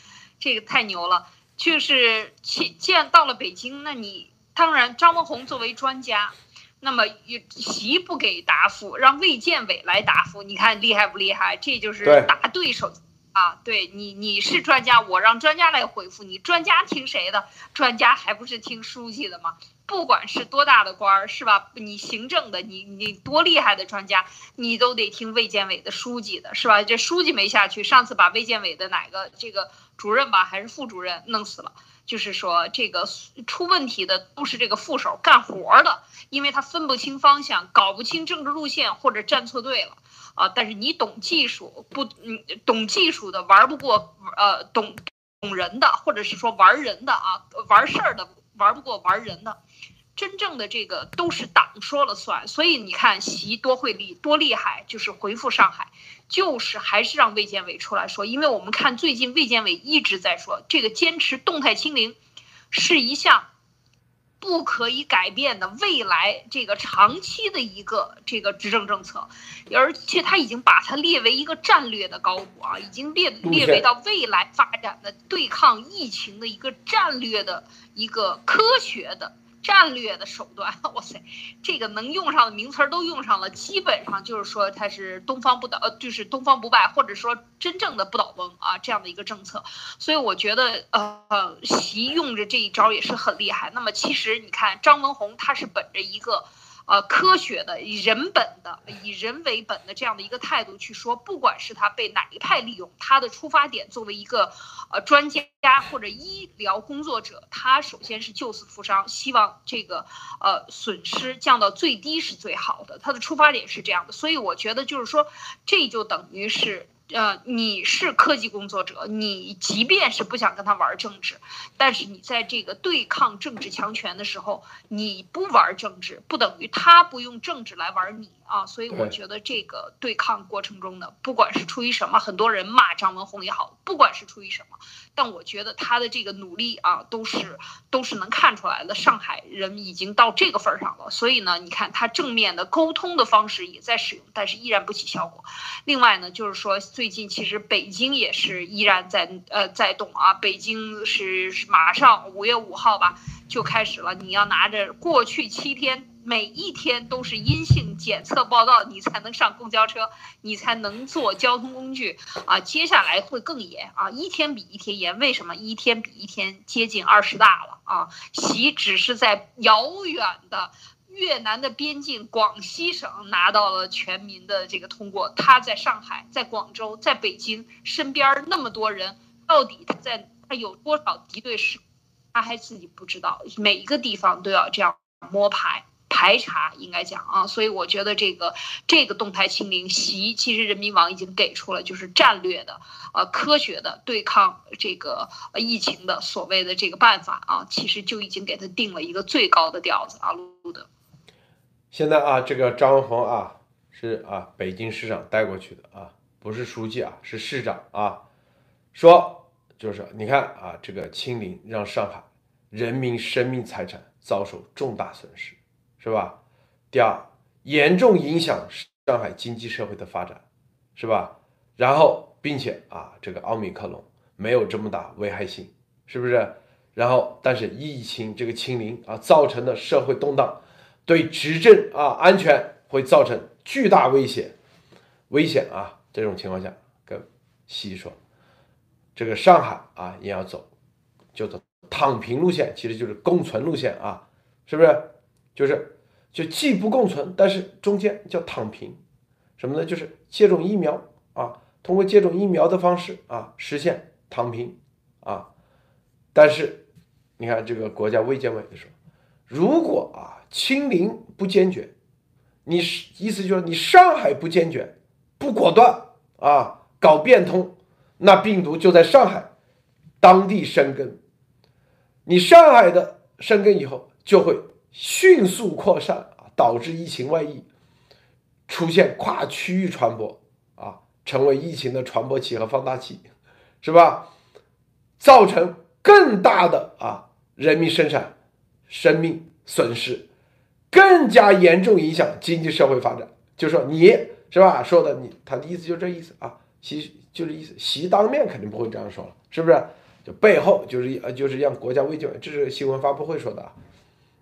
这个太牛了。就是见见到了北京，那你当然张文宏作为专家，那么习不给答复，让卫健委来答复，你看厉害不厉害？这就是答对手。啊，对你，你是专家，我让专家来回复你。专家听谁的？专家还不是听书记的吗？不管是多大的官儿，是吧？你行政的，你你多厉害的专家，你都得听卫健委的书记的，是吧？这书记没下去，上次把卫健委的哪个这个主任吧，还是副主任弄死了。就是说，这个出问题的都是这个副手干活的，因为他分不清方向，搞不清政治路线，或者站错队了。啊！但是你懂技术不？嗯，懂技术的玩不过，呃，懂懂人的，或者是说玩人的啊，玩事儿的玩不过玩人的。真正的这个都是党说了算。所以你看习多会厉多厉害，就是回复上海，就是还是让卫健委出来说，因为我们看最近卫健委一直在说，这个坚持动态清零是一项。不可以改变的未来这个长期的一个这个执政政策，而且他已经把它列为一个战略的高度啊，已经列列为到未来发展的对抗疫情的一个战略的一个科学的。战略的手段，哇塞，这个能用上的名词儿都用上了，基本上就是说它是东方不倒，呃，就是东方不败，或者说真正的不倒翁啊，这样的一个政策。所以我觉得，呃，习用着这一招也是很厉害。那么其实你看，张文宏他是本着一个。呃，科学的、以人本的、以人为本的这样的一个态度去说，不管是他被哪一派利用，他的出发点作为一个呃专家或者医疗工作者，他首先是救死扶伤，希望这个呃损失降到最低是最好的。他的出发点是这样的，所以我觉得就是说，这就等于是。呃，你是科技工作者，你即便是不想跟他玩政治，但是你在这个对抗政治强权的时候，你不玩政治，不等于他不用政治来玩你。啊。所以我觉得这个对抗过程中呢，不管是出于什么，很多人骂张文宏也好，不管是出于什么。但我觉得他的这个努力啊，都是都是能看出来的。上海人已经到这个份儿上了，所以呢，你看他正面的沟通的方式也在使用，但是依然不起效果。另外呢，就是说最近其实北京也是依然在呃在动啊，北京是马上五月五号吧就开始了，你要拿着过去七天。每一天都是阴性检测报告，你才能上公交车，你才能坐交通工具啊！接下来会更严啊，一天比一天严。为什么一天比一天接近二十大了啊？习只是在遥远的越南的边境广西省拿到了全民的这个通过，他在上海、在广州、在北京身边那么多人，到底他在他有多少敌对势力，他还自己不知道，每一个地方都要这样摸排。排查应该讲啊，所以我觉得这个这个动态清零，习其实人民网已经给出了就是战略的呃科学的对抗这个疫情的所谓的这个办法啊，其实就已经给他定了一个最高的调子啊，录的。现在啊，这个张文宏啊是啊北京市长带过去的啊，不是书记啊，是市长啊，说就是你看啊，这个清零让上海人民生命财产遭受重大损失。是吧？第二，严重影响上海经济社会的发展，是吧？然后，并且啊，这个奥密克戎没有这么大危害性，是不是？然后，但是疫情这个清零啊造成的社会动荡，对执政啊安全会造成巨大威胁，危险啊！这种情况下，跟习说，这个上海啊也要走，就走躺平路线，其实就是共存路线啊，是不是？就是，就既不共存，但是中间叫躺平，什么呢？就是接种疫苗啊，通过接种疫苗的方式啊，实现躺平啊。但是你看这个国家卫健委说，如果啊清零不坚决，你是意思就是你上海不坚决、不果断啊，搞变通，那病毒就在上海当地生根，你上海的生根以后就会。迅速扩散啊，导致疫情外溢，出现跨区域传播啊，成为疫情的传播器和放大器，是吧？造成更大的啊人民生产生命损失，更加严重影响经济社会发展。就说你是吧？说的你他的意思就这意思啊，习就是意思，习当面肯定不会这样说了，是不是？就背后就是呃就是让国家卫健委，这是新闻发布会说的啊。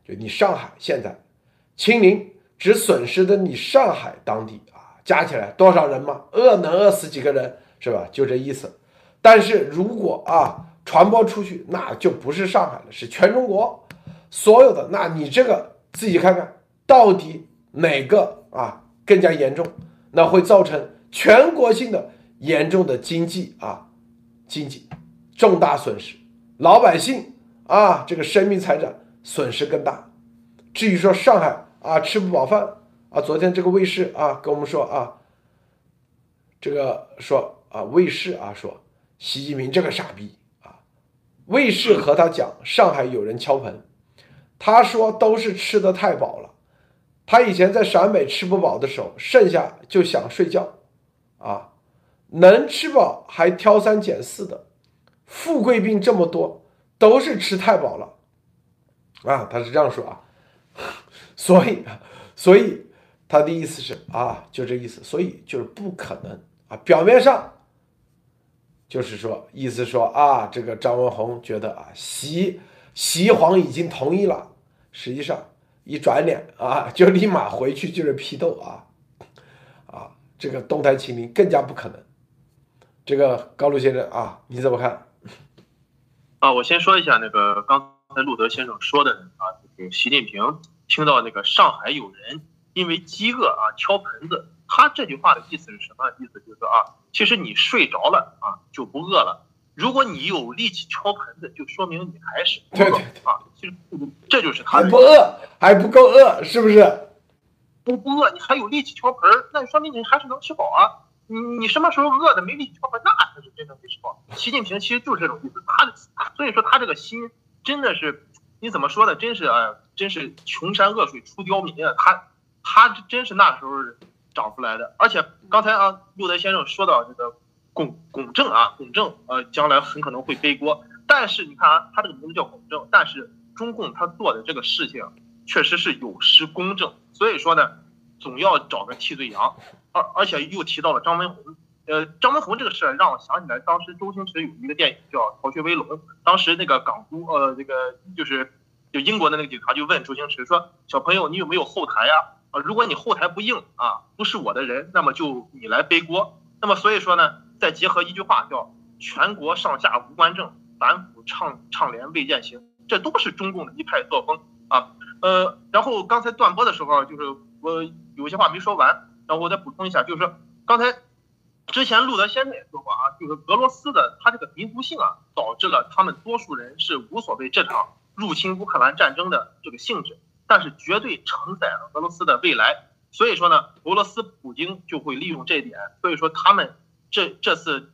就你上海现在清零只损失的你上海当地啊，加起来多少人嘛？饿能饿死几个人是吧？就这意思。但是如果啊传播出去，那就不是上海了，是全中国所有的。那你这个自己看看到底哪个啊更加严重？那会造成全国性的严重的经济啊经济重大损失，老百姓啊这个生命财产。损失更大。至于说上海啊吃不饱饭啊，昨天这个卫视啊跟我们说啊，这个说啊卫视啊说习近平这个傻逼啊，卫视和他讲上海有人敲盆，他说都是吃的太饱了，他以前在陕北吃不饱的时候，剩下就想睡觉啊，能吃饱还挑三拣四的，富贵病这么多，都是吃太饱了。啊，他是这样说啊，所以，所以他的意思是啊，就这意思，所以就是不可能啊。表面上就是说，意思说啊，这个张文宏觉得啊，习习皇已经同意了，实际上一转脸啊，就立马回去就是批斗啊，啊，这个动态清零更加不可能。这个高露先生啊，你怎么看？啊，我先说一下那个刚。才路德先生说的啊，就是习近平听到那个上海有人因为饥饿啊敲盆子，他这句话的意思是什么？意思就是说啊，其实你睡着了啊就不饿了，如果你有力气敲盆子，就说明你还是不饿啊。其实这就是他不饿还不够饿，是不是？不不饿，你还有力气敲盆儿，那说明你还是能吃饱啊。你你什么时候饿的没力气敲盆，那才是真正没吃饱。习近平其实就是这种意思，他所以说他这个心。真的是，你怎么说呢？真是啊，真是穷山恶水出刁民啊！他他真是那时候长出来的。而且刚才啊，陆德先生说到这个巩巩正啊，巩正呃，将来很可能会背锅。但是你看啊，他这个名字叫巩正，但是中共他做的这个事情确实是有失公正。所以说呢，总要找个替罪羊。而而且又提到了张文宏。呃，张文宏这个事儿让我想起来，当时周星驰有一个电影叫《逃学威龙》，当时那个港督，呃，这个就是就英国的那个警察就问周星驰说：“小朋友，你有没有后台呀？啊，如果你后台不硬啊，不是我的人，那么就你来背锅。那么所以说呢，再结合一句话叫‘全国上下无官政，反腐倡倡廉未见行’，这都是中共的一派作风啊。呃，然后刚才断播的时候，就是我有些话没说完，然后我再补充一下，就是说刚才之前路德先生也说过啊，就是俄罗斯的他这个民族性啊，导致了他们多数人是无所谓这场入侵乌克兰战争的这个性质，但是绝对承载了俄罗斯的未来。所以说呢，俄罗斯普京就会利用这一点，所以说他们这这次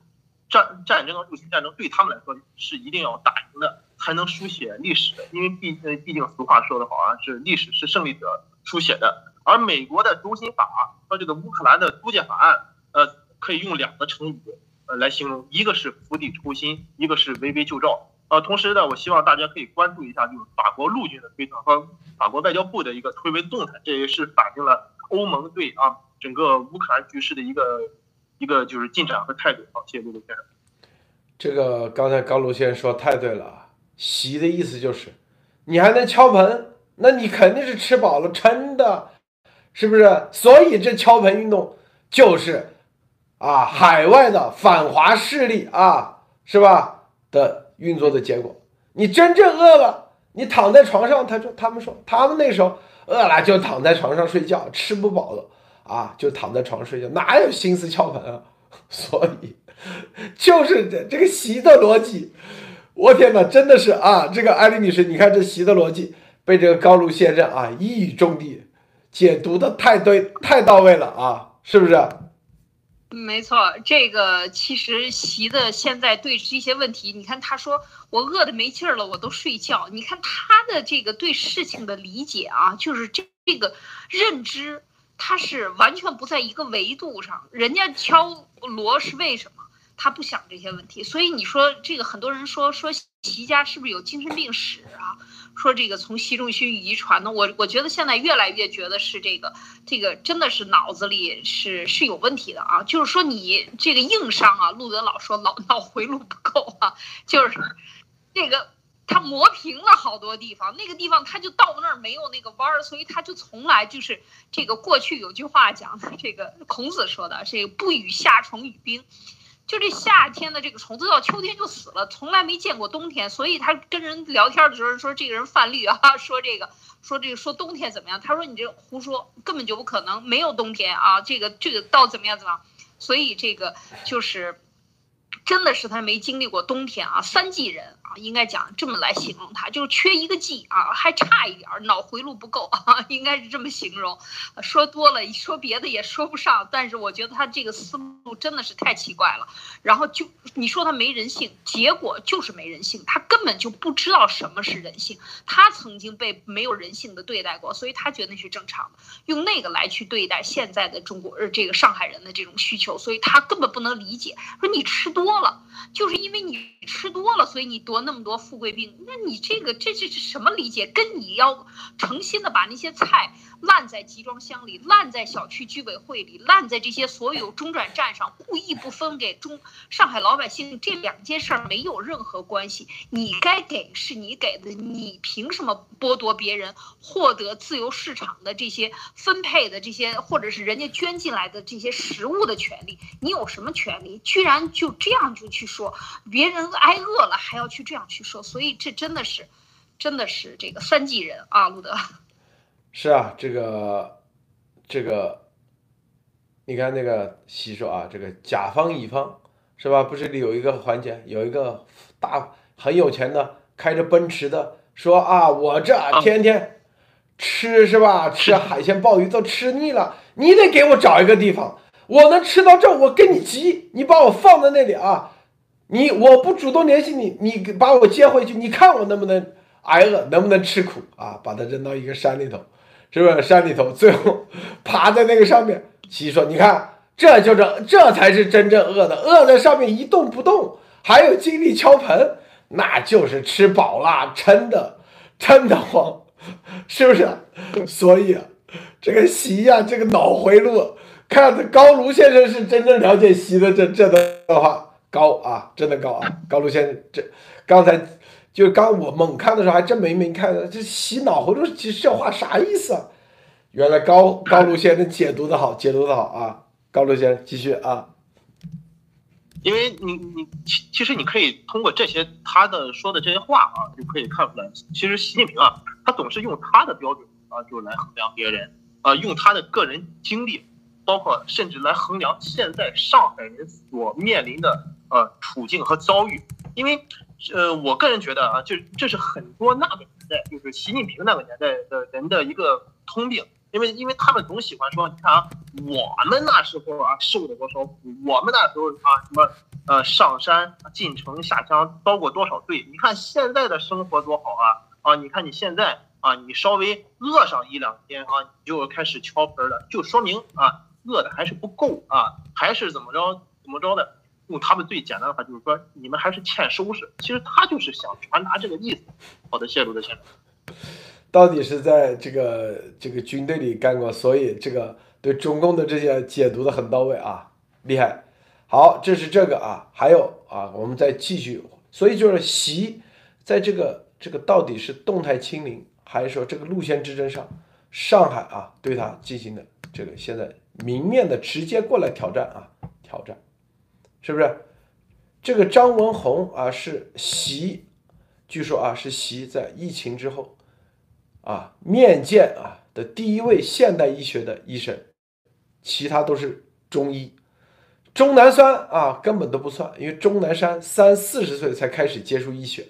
战战争入侵战争对他们来说是一定要打赢的。才能书写历史，因为毕呃毕竟俗话说得好啊，是历史是胜利者书写的。而美国的中心法和这个乌克兰的租借法案，呃，可以用两个成语呃来形容，一个是釜底抽薪，一个是围魏救赵。呃，同时呢，我希望大家可以关注一下，就是法国陆军的推特和法国外交部的一个推文动态，这也是反映了欧盟对啊整个乌克兰局势的一个一个就是进展和态度。好，谢谢陆陆先生。这个刚才高卢先生说太对了。习的意思就是，你还能敲盆，那你肯定是吃饱了撑的，是不是？所以这敲盆运动就是，啊，海外的反华势力啊，是吧的运作的结果。你真正饿了，你躺在床上，他说他们说他们那时候饿了就躺在床上睡觉，吃不饱了啊，就躺在床上睡觉，哪有心思敲盆啊？所以就是这这个习的逻辑。我天哪，真的是啊！这个艾丽女士，你看这习的逻辑被这个高卢先生啊一语中的，解读的太对、太到位了啊，是不是？没错，这个其实习的现在对这些问题，你看他说我饿的没劲儿了，我都睡觉。你看他的这个对事情的理解啊，就是这这个认知，他是完全不在一个维度上。人家敲锣是为什么？他不想这些问题，所以你说这个很多人说说习家是不是有精神病史啊？说这个从习仲勋遗传的，我我觉得现在越来越觉得是这个这个真的是脑子里是是有问题的啊！就是说你这个硬伤啊，路德老说脑脑回路不够啊，就是这个他磨平了好多地方，那个地方他就到那儿没有那个弯儿，所以他就从来就是这个过去有句话讲的，这个孔子说的这个不与夏虫语冰。就这夏天的这个虫子到秋天就死了，从来没见过冬天，所以他跟人聊天的时候说这个人犯绿啊，说这个说这个说冬天怎么样？他说你这胡说，根本就不可能，没有冬天啊，这个这个到怎么样怎么样？所以这个就是。真的是他没经历过冬天啊，三季人应该讲这么来形容他，就是缺一个季啊，还差一点儿，脑回路不够啊，应该是这么形容。说多了，说别的也说不上，但是我觉得他这个思路真的是太奇怪了。然后就你说他没人性，结果就是没人性，他根本就不知道什么是人性，他曾经被没有人性的对待过，所以他觉得那是正常的，用那个来去对待现在的中国呃这个上海人的这种需求，所以他根本不能理解，说你吃多。了，就是因为你吃多了，所以你多那么多富贵病。那你这个这这是什么理解？跟你要诚心的把那些菜烂在集装箱里，烂在小区居委会里，烂在这些所有中转站上，故意不分给中上海老百姓，这两件事儿没有任何关系。你该给是你给的，你凭什么剥夺别人获得自由市场的这些分配的这些，或者是人家捐进来的这些食物的权利？你有什么权利？居然就这样。就去说别人挨饿了，还要去这样去说，所以这真的是，真的是这个三季人啊，路德。是啊，这个，这个，你看那个习说啊，这个甲方乙方是吧？不是有一个环节，有一个大很有钱的开着奔驰的说啊，我这天天吃是吧？吃海鲜鲍鱼都吃腻了，你得给我找一个地方。我能吃到这，我跟你急，你把我放在那里啊！你我不主动联系你，你把我接回去，你看我能不能挨饿，能不能吃苦啊？把他扔到一个山里头，是不是山里头？最后 爬在那个上面，奇说：“你看，这就是这才是真正饿的，饿在上面一动不动，还有精力敲盆，那就是吃饱了，撑的，撑得慌，是不是？所以这个习呀，这个脑回路。”看，高卢先生是真正了解习的这这段话高啊，真的高啊！高卢先生这刚才就刚我猛看的时候还真没没看，这洗脑回路这这话啥意思啊？原来高高卢先生解读的好，解读的好啊！高卢先生继续啊。因为你你其其实你可以通过这些他的说的这些话啊，就可以看出来，其实习近平啊，他总是用他的标准啊，就来衡量别人啊，用他的个人经历，包括甚至来衡量现在上海人所面临的呃处境和遭遇。因为呃，我个人觉得啊，就这是很多那个年代，就是习近平那个年代的人的一个通病。因为，因为他们总喜欢说，你看啊，我们那时候啊受了多少苦，我们那时候啊什么呃上山进城下乡遭过多少罪，你看现在的生活多好啊啊！你看你现在啊，你稍微饿上一两天啊，你就开始敲盆了，就说明啊饿的还是不够啊，还是怎么着怎么着的。用他们最简单的话就是说，你们还是欠收拾。其实他就是想传达这个意思。好的，谢谢卢德先生。到底是在这个这个军队里干过，所以这个对中共的这些解读的很到位啊，厉害。好，这是这个啊，还有啊，我们再继续。所以就是习在这个这个到底是动态清零，还是说这个路线之争上，上海啊对他进行的这个现在明面的直接过来挑战啊，挑战，是不是？这个张文宏啊是习，据说啊是习在疫情之后。啊，面见啊的第一位现代医学的医生，其他都是中医。钟南山啊根本都不算，因为钟南山三四十岁才开始接触医学，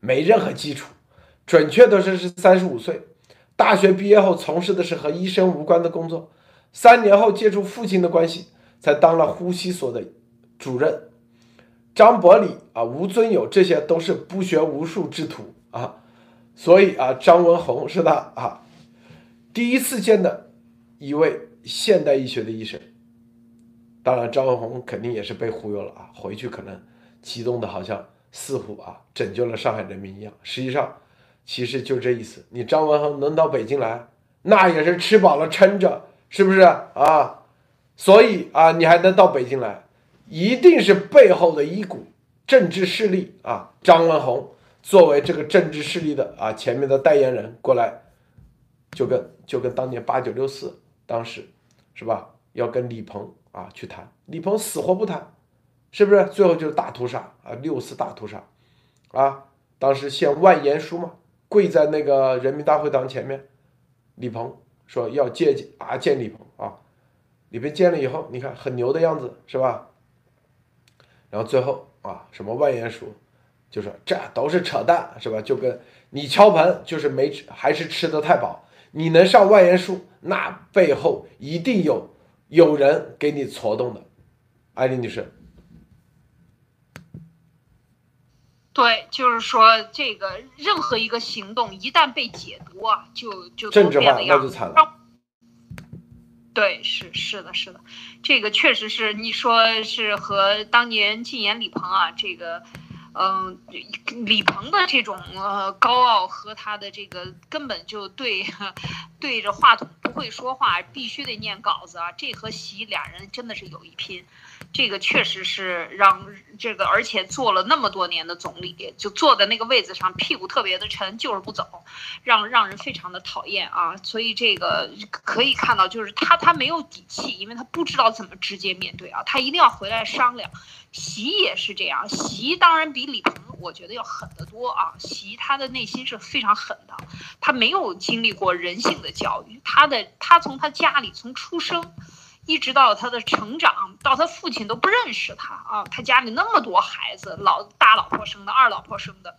没任何基础。准确的说是三十五岁，大学毕业后从事的是和医生无关的工作。三年后借助父亲的关系，才当了呼吸所的主任。张伯礼啊，吴尊友，这些都是不学无术之徒啊。所以啊，张文宏是他啊第一次见的一位现代医学的医生。当然，张文宏肯定也是被忽悠了啊，回去可能激动的好像似乎啊拯救了上海人民一样。实际上，其实就这意思。你张文宏能到北京来，那也是吃饱了撑着，是不是啊？所以啊，你还能到北京来，一定是背后的一股政治势力啊，张文宏。作为这个政治势力的啊前面的代言人过来，就跟就跟当年八九六四当时是吧？要跟李鹏啊去谈，李鹏死活不谈，是不是？最后就是大屠杀啊，六四大屠杀啊！当时献万言书嘛，跪在那个人民大会堂前面，李鹏说要见啊见李鹏啊，李鹏见了以后，你看很牛的样子是吧？然后最后啊什么万言书。就说这都是扯淡，是吧？就跟你敲盆，就是没吃，还是吃的太饱。你能上万言书，那背后一定有有人给你搓动的。艾丽女士，对，就是说这个任何一个行动一旦被解读啊，就就政治化，那就惨了。对，是是的，是的，这个确实是你说是和当年禁言李鹏啊，这个。嗯，李鹏的这种呃高傲和他的这个根本就对对着话筒不会说话，必须得念稿子啊，这和习俩人真的是有一拼，这个确实是让这个而且做了那么多年的总理，就坐在那个位子上屁股特别的沉，就是不走，让让人非常的讨厌啊，所以这个可以看到就是他他没有底气，因为他不知道怎么直接面对啊，他一定要回来商量。习也是这样，习当然比李鹏，我觉得要狠得多啊。习他的内心是非常狠的，他没有经历过人性的教育，他的他从他家里从出生，一直到他的成长，到他父亲都不认识他啊。他家里那么多孩子，老大老婆生的，二老婆生的，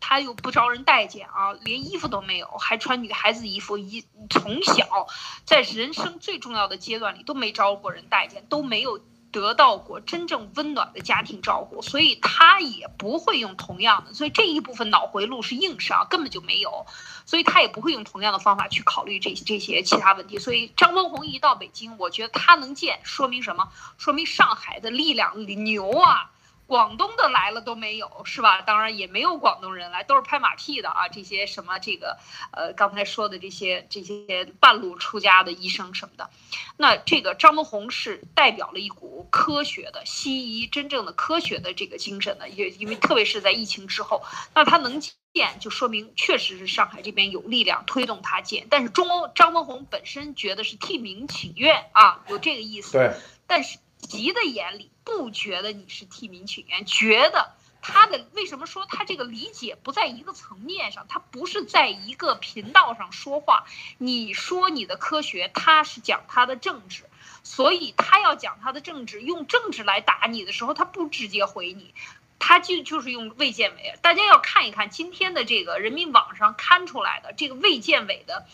他又不招人待见啊，连衣服都没有，还穿女孩子衣服，一从小在人生最重要的阶段里都没招过人待见，都没有。得到过真正温暖的家庭照顾，所以他也不会用同样的，所以这一部分脑回路是硬伤，根本就没有，所以他也不会用同样的方法去考虑这这些其他问题。所以张文宏一到北京，我觉得他能见，说明什么？说明上海的力量牛啊！广东的来了都没有，是吧？当然也没有广东人来，都是拍马屁的啊！这些什么这个，呃，刚才说的这些这些半路出家的医生什么的，那这个张文宏是代表了一股科学的西医真正的科学的这个精神的，也因为特别是在疫情之后，那他能见，就说明确实是上海这边有力量推动他见。但是中欧张文宏本身觉得是替民请愿啊，有这个意思。对，但是。习的眼里不觉得你是替民请愿，觉得他的为什么说他这个理解不在一个层面上，他不是在一个频道上说话。你说你的科学，他是讲他的政治，所以他要讲他的政治，用政治来打你的时候，他不直接回你，他就就是用卫健委。大家要看一看今天的这个人民网上刊出来的这个卫健委的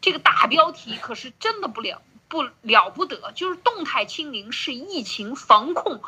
这个大标题，可是真的不了。不了不得，就是动态清零是疫情防控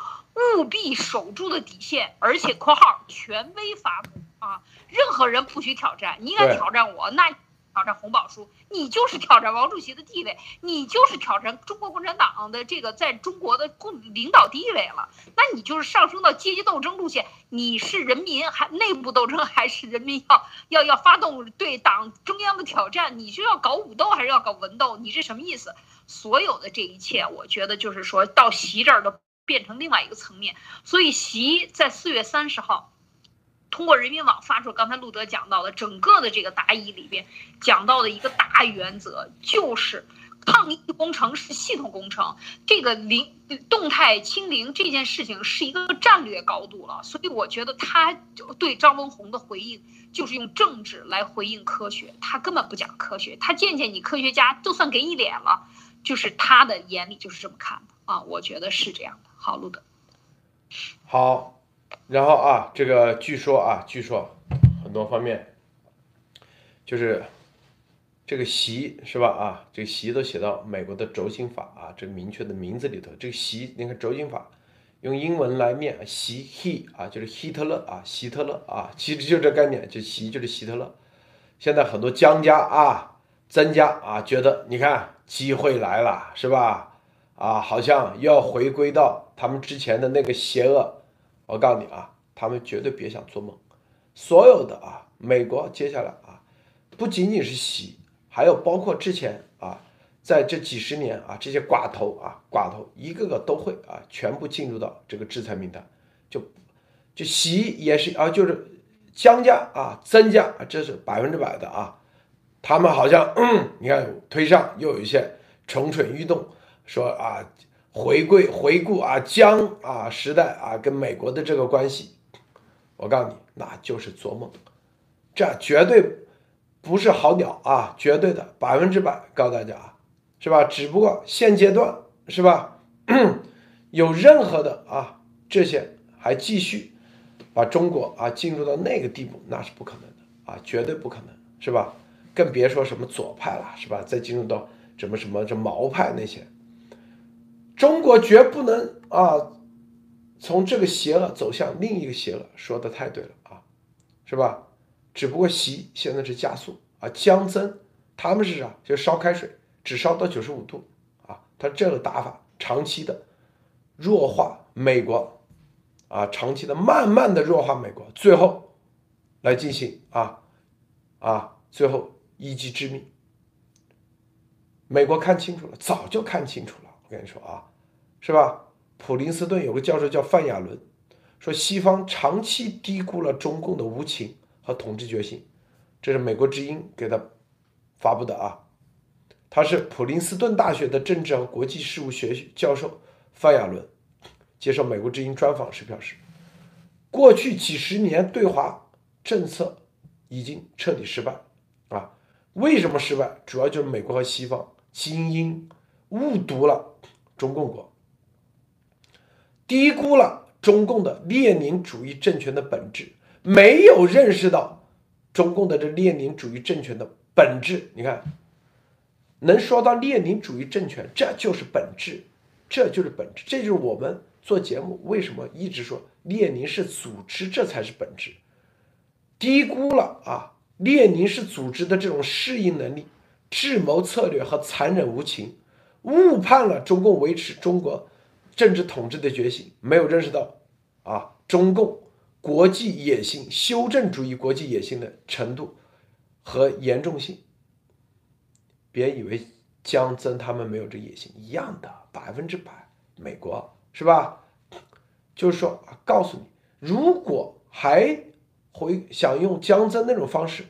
务必守住的底线，而且（括号）权威发布啊，任何人不许挑战。你敢挑战我，那挑战红宝书，你就是挑战毛主席的地位，你就是挑战中国共产党的这个在中国的共领导地位了。那你就是上升到阶级斗争路线，你是人民还内部斗争，还是人民要要要发动对党中央的挑战？你是要搞武斗，还是要搞文斗？你是什么意思？所有的这一切，我觉得就是说到习这儿都变成另外一个层面。所以习在四月三十号，通过人民网发出刚才路德讲到的整个的这个答疑里边讲到的一个大原则，就是抗疫工程是系统工程，这个零动态清零这件事情是一个战略高度了。所以我觉得他对张文宏的回应就是用政治来回应科学，他根本不讲科学，他见见你科学家就算给你脸了。就是他的眼里就是这么看的啊，我觉得是这样的。好，路德。好，然后啊，这个据说啊，据说很多方面，就是这个习是吧？啊，这个习都写到美国的轴心法啊，这个明确的名字里头。这个习，你看轴心法用英文来念，习 he 啊，就是希特勒啊，希特勒啊，其实就这概念，就习就是希特勒。现在很多江家啊，曾家啊，觉得你看。机会来了，是吧？啊，好像要回归到他们之前的那个邪恶。我告诉你啊，他们绝对别想做梦。所有的啊，美国接下来啊，不仅仅是洗，还有包括之前啊，在这几十年啊，这些寡头啊，寡头一个个都会啊，全部进入到这个制裁名单。就就洗也是啊，就是江家啊，曾家，这是百分之百的啊。他们好像，你看推上又有一些蠢蠢欲动，说啊，回归回顾啊江啊时代啊跟美国的这个关系，我告诉你，那就是做梦，这绝对不是好鸟啊，绝对的百分之百告诉大家啊，是吧？只不过现阶段是吧，有任何的啊这些还继续把中国啊进入到那个地步，那是不可能的啊，绝对不可能，是吧？更别说什么左派了，是吧？再进入到什么什么这毛派那些，中国绝不能啊，从这个邪恶走向另一个邪恶，说的太对了啊，是吧？只不过习现在是加速啊，江增他们是啥？就烧开水，只烧到九十五度啊，他这个打法长期的弱化美国啊，长期的慢慢的弱化美国，最后来进行啊啊，最后。一击致命，美国看清楚了，早就看清楚了。我跟你说啊，是吧？普林斯顿有个教授叫范亚伦，说西方长期低估了中共的无情和统治决心。这是美国之音给他发布的啊。他是普林斯顿大学的政治和国际事务学教授范亚伦，接受美国之音专访时表示，过去几十年对华政策已经彻底失败啊。为什么失败？主要就是美国和西方精英误读了中共国，低估了中共的列宁主义政权的本质，没有认识到中共的这列宁主义政权的本质。你看，能说到列宁主义政权，这就是本质，这就是本质，这就是我们做节目为什么一直说列宁是组织，这才是本质。低估了啊！列宁是组织的这种适应能力、智谋策略和残忍无情，误判了中共维持中国政治统治的决心，没有认识到啊中共国际野心、修正主义国际野心的程度和严重性。别以为江增他们没有这野心，一样的，百分之百，美国是吧？就是说，告诉你，如果还。回想用江增那种方式，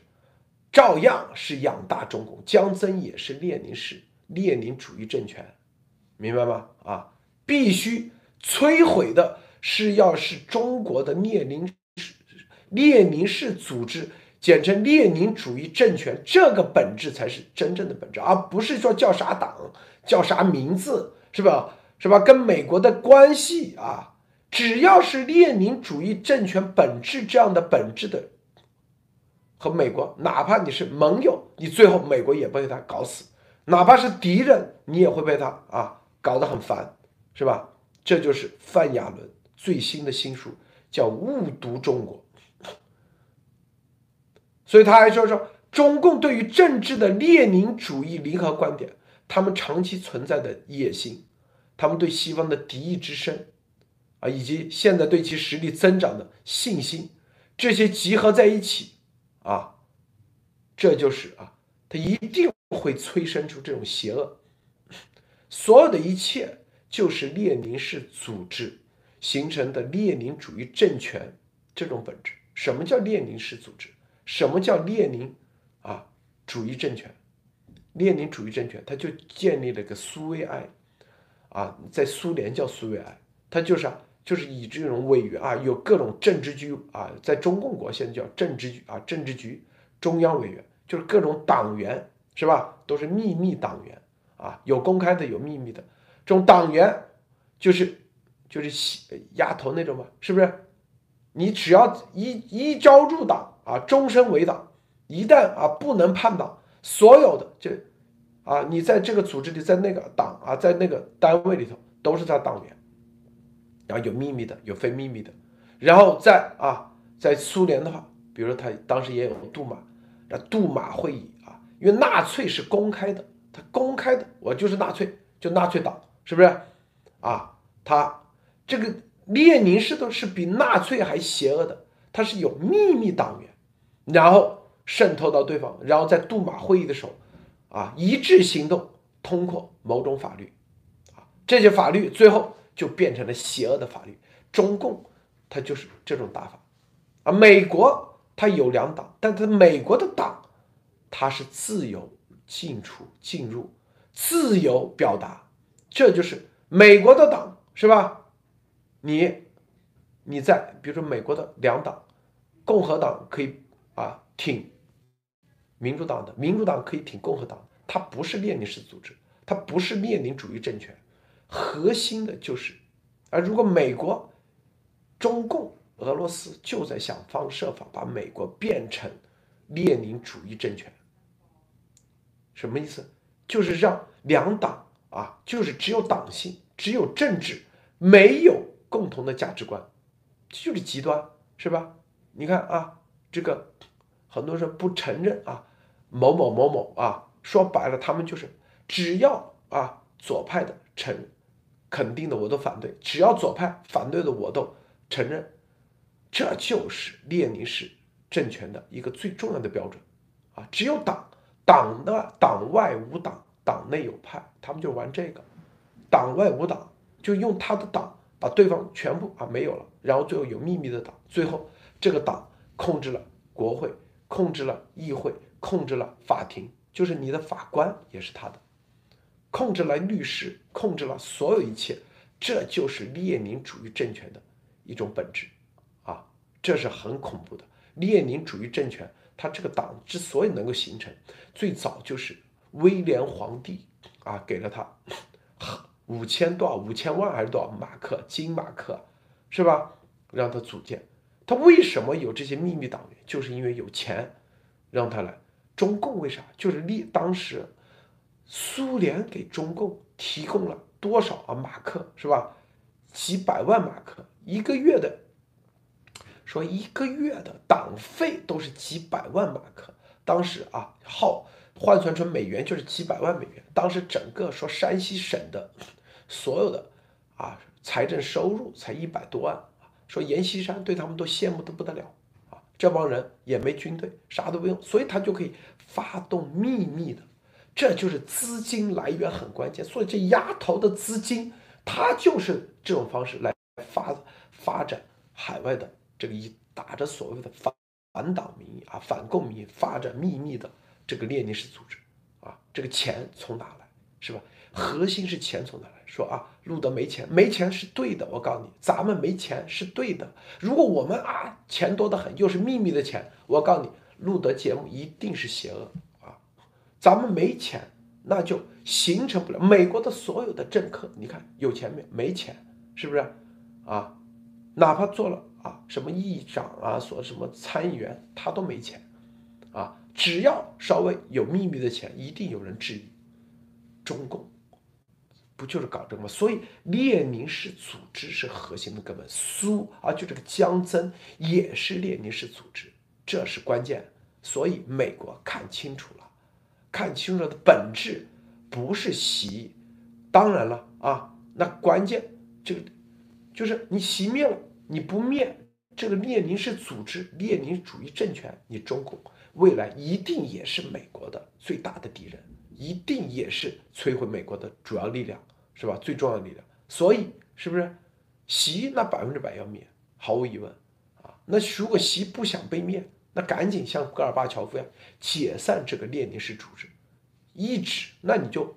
照样是养大中共。江增也是列宁式列宁主义政权，明白吗？啊，必须摧毁的是要是中国的列宁列宁式组织，简称列宁主义政权，这个本质才是真正的本质，而不是说叫啥党、叫啥名字，是吧？是吧？跟美国的关系啊，只要是列宁主义政权本质这样的本质的，和美国，哪怕你是盟友，你最后美国也被他搞死；哪怕是敌人，你也会被他啊搞得很烦，是吧？这就是范亚伦最新的新书，叫《误读中国》。所以他还说说中共对于政治的列宁主义联合观点，他们长期存在的野心。他们对西方的敌意之深，啊，以及现在对其实力增长的信心，这些集合在一起，啊，这就是啊，他一定会催生出这种邪恶。所有的一切就是列宁式组织形成的列宁主义政权这种本质。什么叫列宁式组织？什么叫列宁啊主义政权？列宁主义政权，它就建立了个苏维埃。啊，在苏联叫苏维埃，他就是啊，就是以这种委员啊，有各种政治局啊，在中共国现在叫政治局啊，政治局中央委员，就是各种党员是吧？都是秘密党员啊，有公开的，有秘密的。这种党员就是就是丫头那种嘛，是不是？你只要一一招入党啊，终身为党，一旦啊不能叛党，所有的就。啊，你在这个组织里，在那个党啊，在那个单位里头，都是他党员，然后有秘密的，有非秘密的，然后在啊，在苏联的话，比如说他当时也有杜马，那杜马会议，因为纳粹是公开的，他公开的，我就是纳粹，就纳粹党，是不是？啊，他这个列宁式的是比纳粹还邪恶的，他是有秘密党员，然后渗透到对方，然后在杜马会议的时候。啊，一致行动，通过某种法律，啊，这些法律最后就变成了邪恶的法律。中共它就是这种打法，啊，美国它有两党，但是美国的党它是自由进出、进入、自由表达，这就是美国的党，是吧？你你在比如说美国的两党，共和党可以啊挺。民主党的民主党可以挺共和党，它不是列宁式组织，它不是列宁主义政权，核心的就是，而如果美国、中共、俄罗斯就在想方设法把美国变成列宁主义政权，什么意思？就是让两党啊，就是只有党性，只有政治，没有共同的价值观，就是极端，是吧？你看啊，这个。很多人不承认啊，某某某某啊，说白了，他们就是只要啊左派的承认肯定的我都反对，只要左派反对的我都承认，这就是列宁式政权的一个最重要的标准啊！只有党党的党外无党，党内有派，他们就玩这个，党外无党，就用他的党把对方全部啊没有了，然后最后有秘密的党，最后这个党控制了国会。控制了议会，控制了法庭，就是你的法官也是他的，控制了律师，控制了所有一切，这就是列宁主义政权的一种本质，啊，这是很恐怖的。列宁主义政权，他这个党之所以能够形成，最早就是威廉皇帝啊给了他 五千多少五千万还是多少马克金马克，是吧？让他组建。他为什么有这些秘密党员？就是因为有钱，让他来。中共为啥？就是立当时，苏联给中共提供了多少啊马克是吧？几百万马克一个月的，说一个月的党费都是几百万马克。当时啊，号换算成美元就是几百万美元。当时整个说山西省的所有的啊财政收入才一百多万。说阎锡山对他们都羡慕的不得了啊！这帮人也没军队，啥都不用，所以他就可以发动秘密的，这就是资金来源很关键。所以这丫头的资金，他就是这种方式来发发展海外的这个以打着所谓的反反党名义啊、反共名义发展秘密的这个列宁式组织啊，这个钱从哪来？是吧？核心是钱从哪来？说啊，路德没钱，没钱是对的。我告诉你，咱们没钱是对的。如果我们啊钱多得很，又是秘密的钱，我告诉你，路德节目一定是邪恶啊。咱们没钱，那就形成不了。美国的所有的政客，你看有钱没？没钱，是不是？啊，哪怕做了啊什么议长啊，说什么参议员，他都没钱啊。只要稍微有秘密的钱，一定有人质疑。中共不就是搞这个吗？所以列宁式组织是核心的根本。苏啊，就这个江增也是列宁式组织，这是关键。所以美国看清楚了，看清楚的本质不是习。当然了啊，那关键这个就是你熄灭了，你不灭这个列宁式组织、列宁主义政权，你中共。未来一定也是美国的最大的敌人，一定也是摧毁美国的主要力量，是吧？最重要的力量。所以，是不是习那百分之百要灭，毫无疑问啊？那如果习不想被灭，那赶紧像戈尔巴乔夫一样解散这个列宁式组织，一直那你就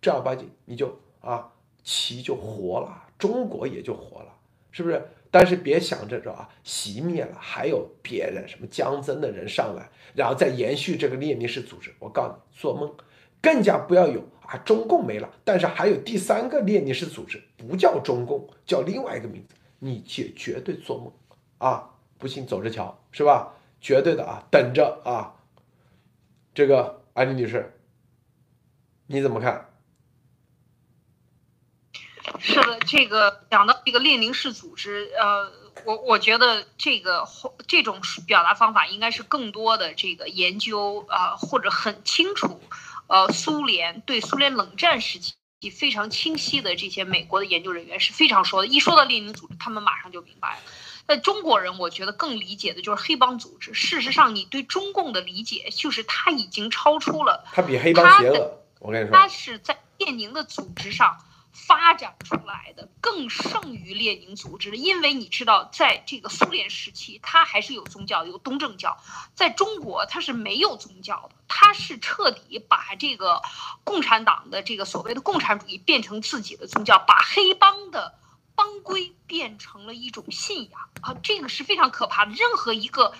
正儿八经你就啊，习就活了，中国也就活了，是不是？但是别想着说啊，熄灭了，还有别人什么江增的人上来，然后再延续这个列宁式组织。我告诉你，做梦，更加不要有啊，中共没了，但是还有第三个列宁式组织，不叫中共，叫另外一个名字，你绝绝对做梦啊！不信走着瞧，是吧？绝对的啊，等着啊！这个安妮女士，你怎么看？是的，这个讲到这个列宁式组织，呃，我我觉得这个这种表达方法应该是更多的这个研究啊，或者很清楚，呃，苏联对苏联冷战时期非常清晰的这些美国的研究人员是非常说的，一说到列宁组织，他们马上就明白了。那中国人我觉得更理解的就是黑帮组织。事实上，你对中共的理解就是他已经超出了他比黑帮邪恶。我跟你说，他是在列宁的组织上。发展出来的更胜于列宁组织，因为你知道，在这个苏联时期，它还是有宗教，有东正教；在中国，它是没有宗教的，它是彻底把这个共产党的这个所谓的共产主义变成自己的宗教，把黑帮的。帮规变成了一种信仰啊，这个是非常可怕的。任何一个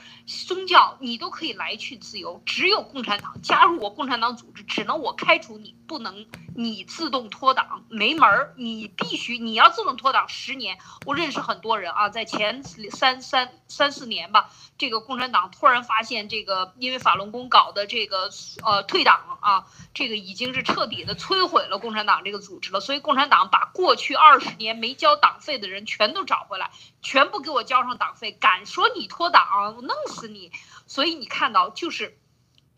宗教，你都可以来去自由，只有共产党加入我共产党组织，只能我开除你，不能你自动脱党，没门儿。你必须你要自动脱党十年。我认识很多人啊，在前三三三四年吧，这个共产党突然发现，这个因为法轮功搞的这个呃退党啊，这个已经是彻底的摧毁了共产党这个组织了。所以共产党把过去二十年没交党。费的人全全都找回来，全部给我交上党费。敢说你脱党，我弄死你！所以你看到，就是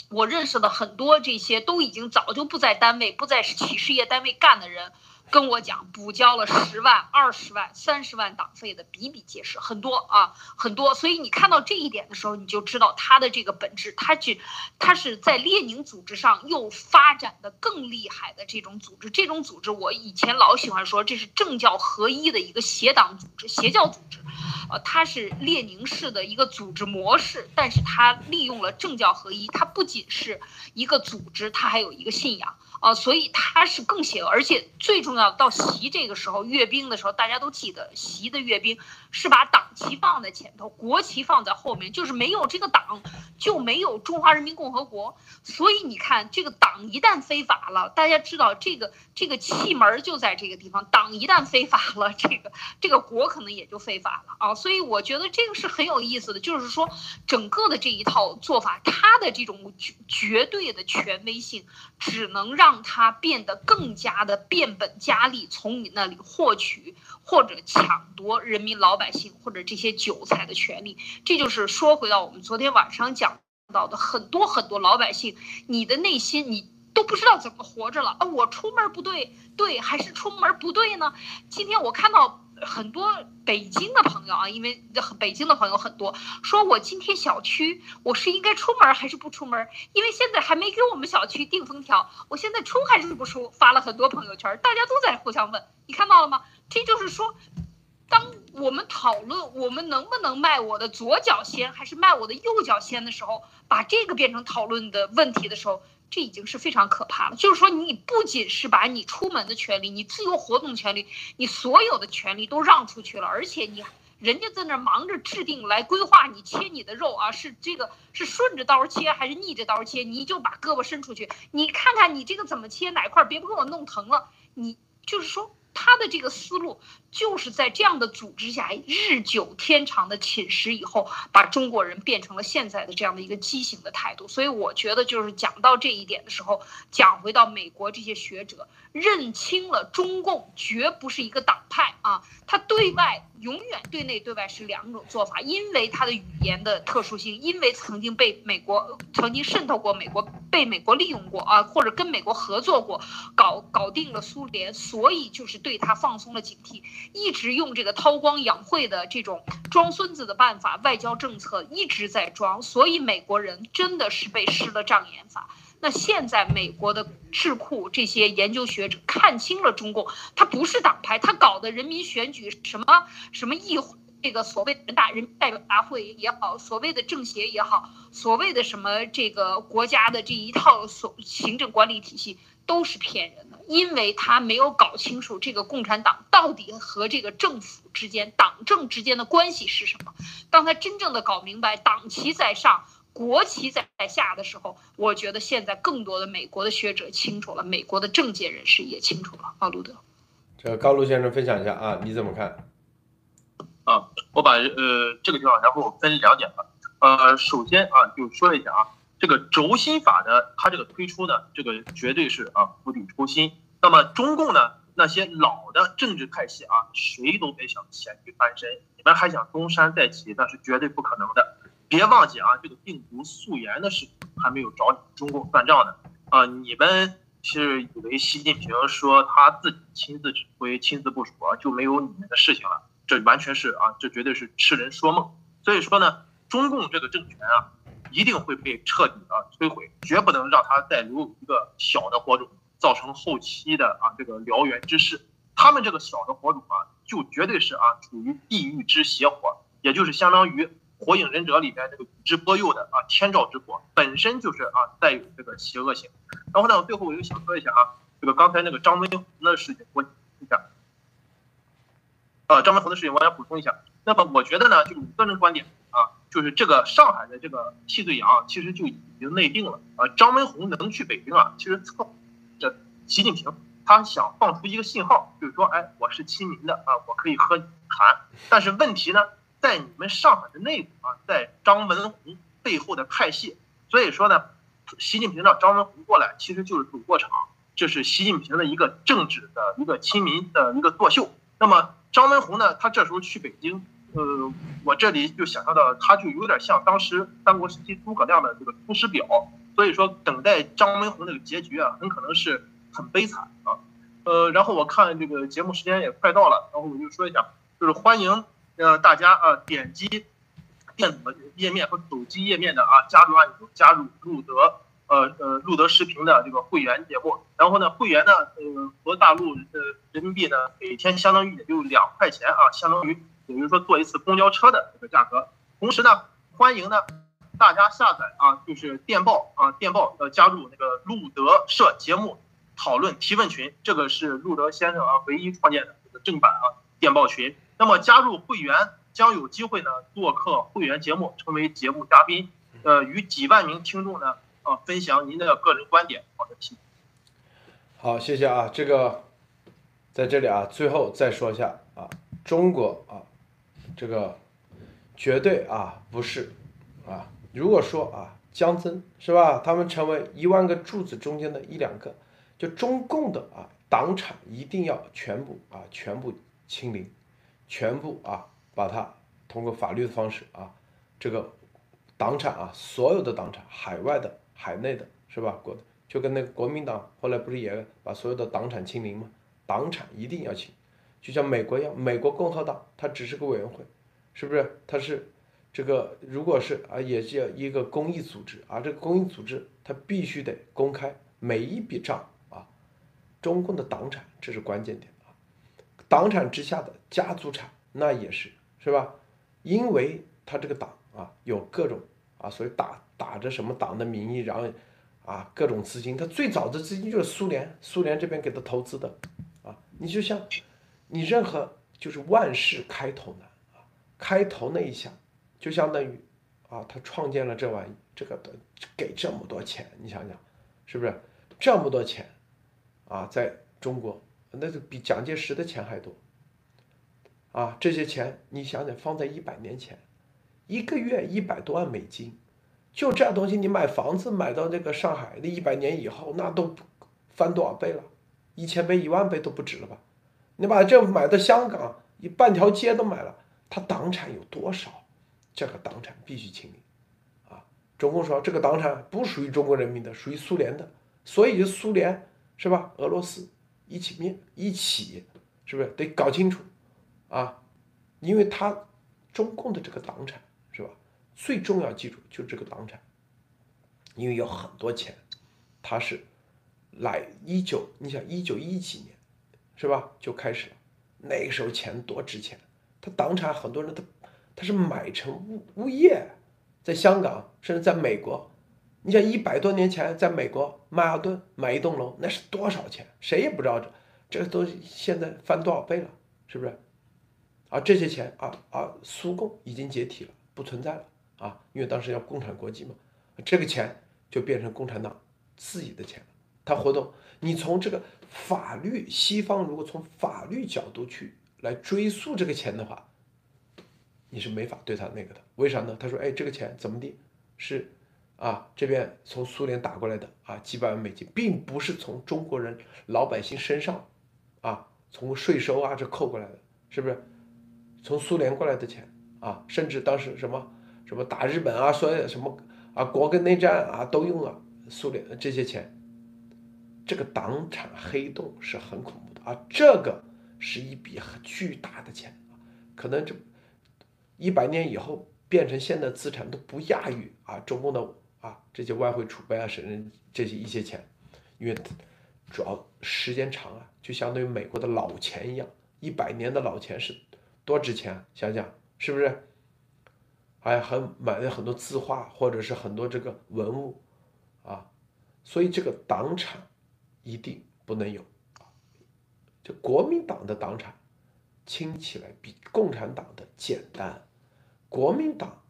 我认识的很多这些都已经早就不在单位、不在企事业单位干的人。跟我讲补交了十万、二十万、三十万党费的比比皆是，很多啊，很多。所以你看到这一点的时候，你就知道他的这个本质，他去，他是在列宁组织上又发展的更厉害的这种组织。这种组织我以前老喜欢说，这是政教合一的一个邪党组织、邪教组织，呃，它是列宁式的一个组织模式，但是它利用了政教合一，它不仅是一个组织，它还有一个信仰。啊，所以他是更邪恶，而且最重要到习这个时候阅兵的时候，大家都记得习的阅兵是把党旗放在前头，国旗放在后面，就是没有这个党就没有中华人民共和国。所以你看，这个党一旦非法了，大家知道这个这个气门就在这个地方，党一旦非法了，这个这个国可能也就非法了啊。所以我觉得这个是很有意思的，就是说整个的这一套做法，它的这种绝对的权威性，只能让。让他变得更加的变本加厉，从你那里获取或者抢夺人民老百姓或者这些韭菜的权利。这就是说回到我们昨天晚上讲到的很多很多老百姓，你的内心你都不知道怎么活着了啊！我出门不对，对还是出门不对呢？今天我看到。很多北京的朋友啊，因为北京的朋友很多，说我今天小区我是应该出门还是不出门？因为现在还没给我们小区定封条，我现在出还是不出？发了很多朋友圈，大家都在互相问，你看到了吗？这就是说，当我们讨论我们能不能卖我的左脚先还是卖我的右脚先的时候，把这个变成讨论的问题的时候。这已经是非常可怕了。就是说，你不仅是把你出门的权利、你自由活动权利、你所有的权利都让出去了，而且你人家在那忙着制定来规划你切你的肉啊，是这个是顺着刀切还是逆着刀切？你就把胳膊伸出去，你看看你这个怎么切哪块，别给我弄疼了。你就是说。他的这个思路就是在这样的组织下日久天长的侵蚀以后，把中国人变成了现在的这样的一个畸形的态度。所以我觉得，就是讲到这一点的时候，讲回到美国这些学者认清了中共绝不是一个党派啊，他对外永远对内对外是两种做法，因为他的语言的特殊性，因为曾经被美国曾经渗透过美国，被美国利用过啊，或者跟美国合作过，搞搞定了苏联，所以就是。对他放松了警惕，一直用这个韬光养晦的这种装孙子的办法，外交政策一直在装，所以美国人真的是被施了障眼法。那现在美国的智库这些研究学者看清了中共，他不是党派，他搞的人民选举什么什么议会，这个所谓人大人民代表大会也好，所谓的政协也好，所谓的什么这个国家的这一套所行政管理体系。都是骗人，因为他没有搞清楚这个共产党到底和这个政府之间、党政之间的关系是什么。当他真正的搞明白党旗在上、国旗在下的时候，我觉得现在更多的美国的学者清楚了，美国的政界人士也清楚了。啊，路德，这高路先生分享一下啊，你怎么看？啊，我把呃这个地方然后分两点吧。呃，首先啊，就说一下啊。这个轴心法的，它这个推出呢，这个绝对是啊釜底抽薪。那么中共呢，那些老的政治派系啊，谁都别想前去翻身。你们还想东山再起，那是绝对不可能的。别忘记啊，这个病毒溯源的事情还没有找中共算账呢。啊，你们是以为习近平说他自己亲自指挥、亲自部署啊，就没有你们的事情了？这完全是啊，这绝对是痴人说梦。所以说呢，中共这个政权啊。一定会被彻底的摧毁，绝不能让它再留一个小的火种，造成后期的啊这个燎原之势。他们这个小的火种啊，就绝对是啊处于地狱之邪火，也就是相当于火影忍者里面这个宇智波鼬的啊天照之火，本身就是啊带有这个邪恶性。然后呢，最后我又想说一下啊，这个刚才那个张文宏的事情，我一下，啊张文宏的事情我要补充一下。那么我觉得呢，就是个人观点啊。就是这个上海的这个替罪羊，其实就已经内定了啊。张文宏能去北京啊，其实测这习近平他想放出一个信号，就是说，哎，我是亲民的啊，我可以和你谈。但是问题呢，在你们上海的内部啊，在张文宏背后的派系，所以说呢，习近平让张文宏过来，其实就是赌过场，这是习近平的一个政治的一个亲民的一个作秀。那么张文宏呢，他这时候去北京。呃，我这里就想象到，他就有点像当时三国时期诸葛亮的这个《出师表》，所以说等待张文宏那个结局啊，很可能是很悲惨啊。呃，然后我看这个节目时间也快到了，然后我就说一下，就是欢迎呃大家啊点击电子页面和手机页面的啊加入按钮，加入路德呃呃路德视频的这个会员节目。然后呢，会员呢呃和大陆的人民币呢每天相当于也就两块钱啊，相当于。比如说坐一次公交车的这个价格，同时呢，欢迎呢大家下载啊，就是电报啊，电报呃加入那个路德社节目讨论提问群，这个是路德先生啊唯一创建的这个正版啊电报群。那么加入会员将有机会呢做客会员节目，成为节目嘉宾，呃，与几万名听众呢啊分享您的个人观点。好的，谢谢。好，谢谢啊，这个在这里啊，最后再说一下啊，中国啊。这个绝对啊不是啊，如果说啊江增是吧，他们成为一万个柱子中间的一两个，就中共的啊党产一定要全部啊全部清零，全部啊把它通过法律的方式啊这个党产啊所有的党产海外的海内的是吧国就跟那个国民党后来不是也把所有的党产清零吗？党产一定要清。就像美国一样，美国共和党它只是个委员会，是不是？它是这个，如果是啊，也叫一个公益组织啊，这个公益组织它必须得公开每一笔账啊。中共的党产这是关键点啊，党产之下的家族产那也是是吧？因为他这个党啊有各种啊，所以打打着什么党的名义，然后啊，各种资金，他最早的资金就是苏联，苏联这边给他投资的，啊，你就像你任何就是万事开头难啊，开头那一下就相当于啊，他创建了这玩意，这个的给这么多钱，你想想是不是这么多钱啊，在中国那就比蒋介石的钱还多啊，这些钱你想想放在一百年前，一个月一百多万美金。就这东西，你买房子买到这个上海，那一百年以后，那都翻多少倍了？一千倍、一万倍都不止了吧？你把这买到香港，一半条街都买了，他党产有多少？这个党产必须清理啊！中共说这个党产不属于中国人民的，属于苏联的，所以就苏联是吧？俄罗斯一起灭，一起是不是得搞清楚啊？因为他中共的这个党产是吧。最重要记住就这个党产，因为有很多钱，他是来一九，你想一九一几年，是吧？就开始了，那个时候钱多值钱，他党产很多人他他是买成物物业，在香港甚至在美国，你想一百多年前在美国曼哈顿买一栋楼那是多少钱？谁也不知道这这都现在翻多少倍了，是不是？啊，这些钱啊啊，苏共已经解体了，不存在了。啊，因为当时要共产国际嘛，这个钱就变成共产党自己的钱他活动，你从这个法律，西方如果从法律角度去来追溯这个钱的话，你是没法对他那个的。为啥呢？他说，哎，这个钱怎么的，是啊，这边从苏联打过来的啊，几百万美金，并不是从中国人老百姓身上啊，从税收啊这扣过来的，是不是？从苏联过来的钱啊，甚至当时什么？什么打日本啊，说什么啊，国共内战啊，都用了苏联这些钱，这个党产黑洞是很恐怖的啊，这个是一笔很巨大的钱啊，可能这一百年以后变成现在资产都不亚于啊中共的啊这些外汇储备啊，甚至这些一些钱，因为主要时间长啊，就相当于美国的老钱一样，一百年的老钱是多值钱，啊想想是不是？还还买了很多字画，或者是很多这个文物，啊，所以这个党产一定不能有啊。就国民党的党产清起来比共产党的简单。国民党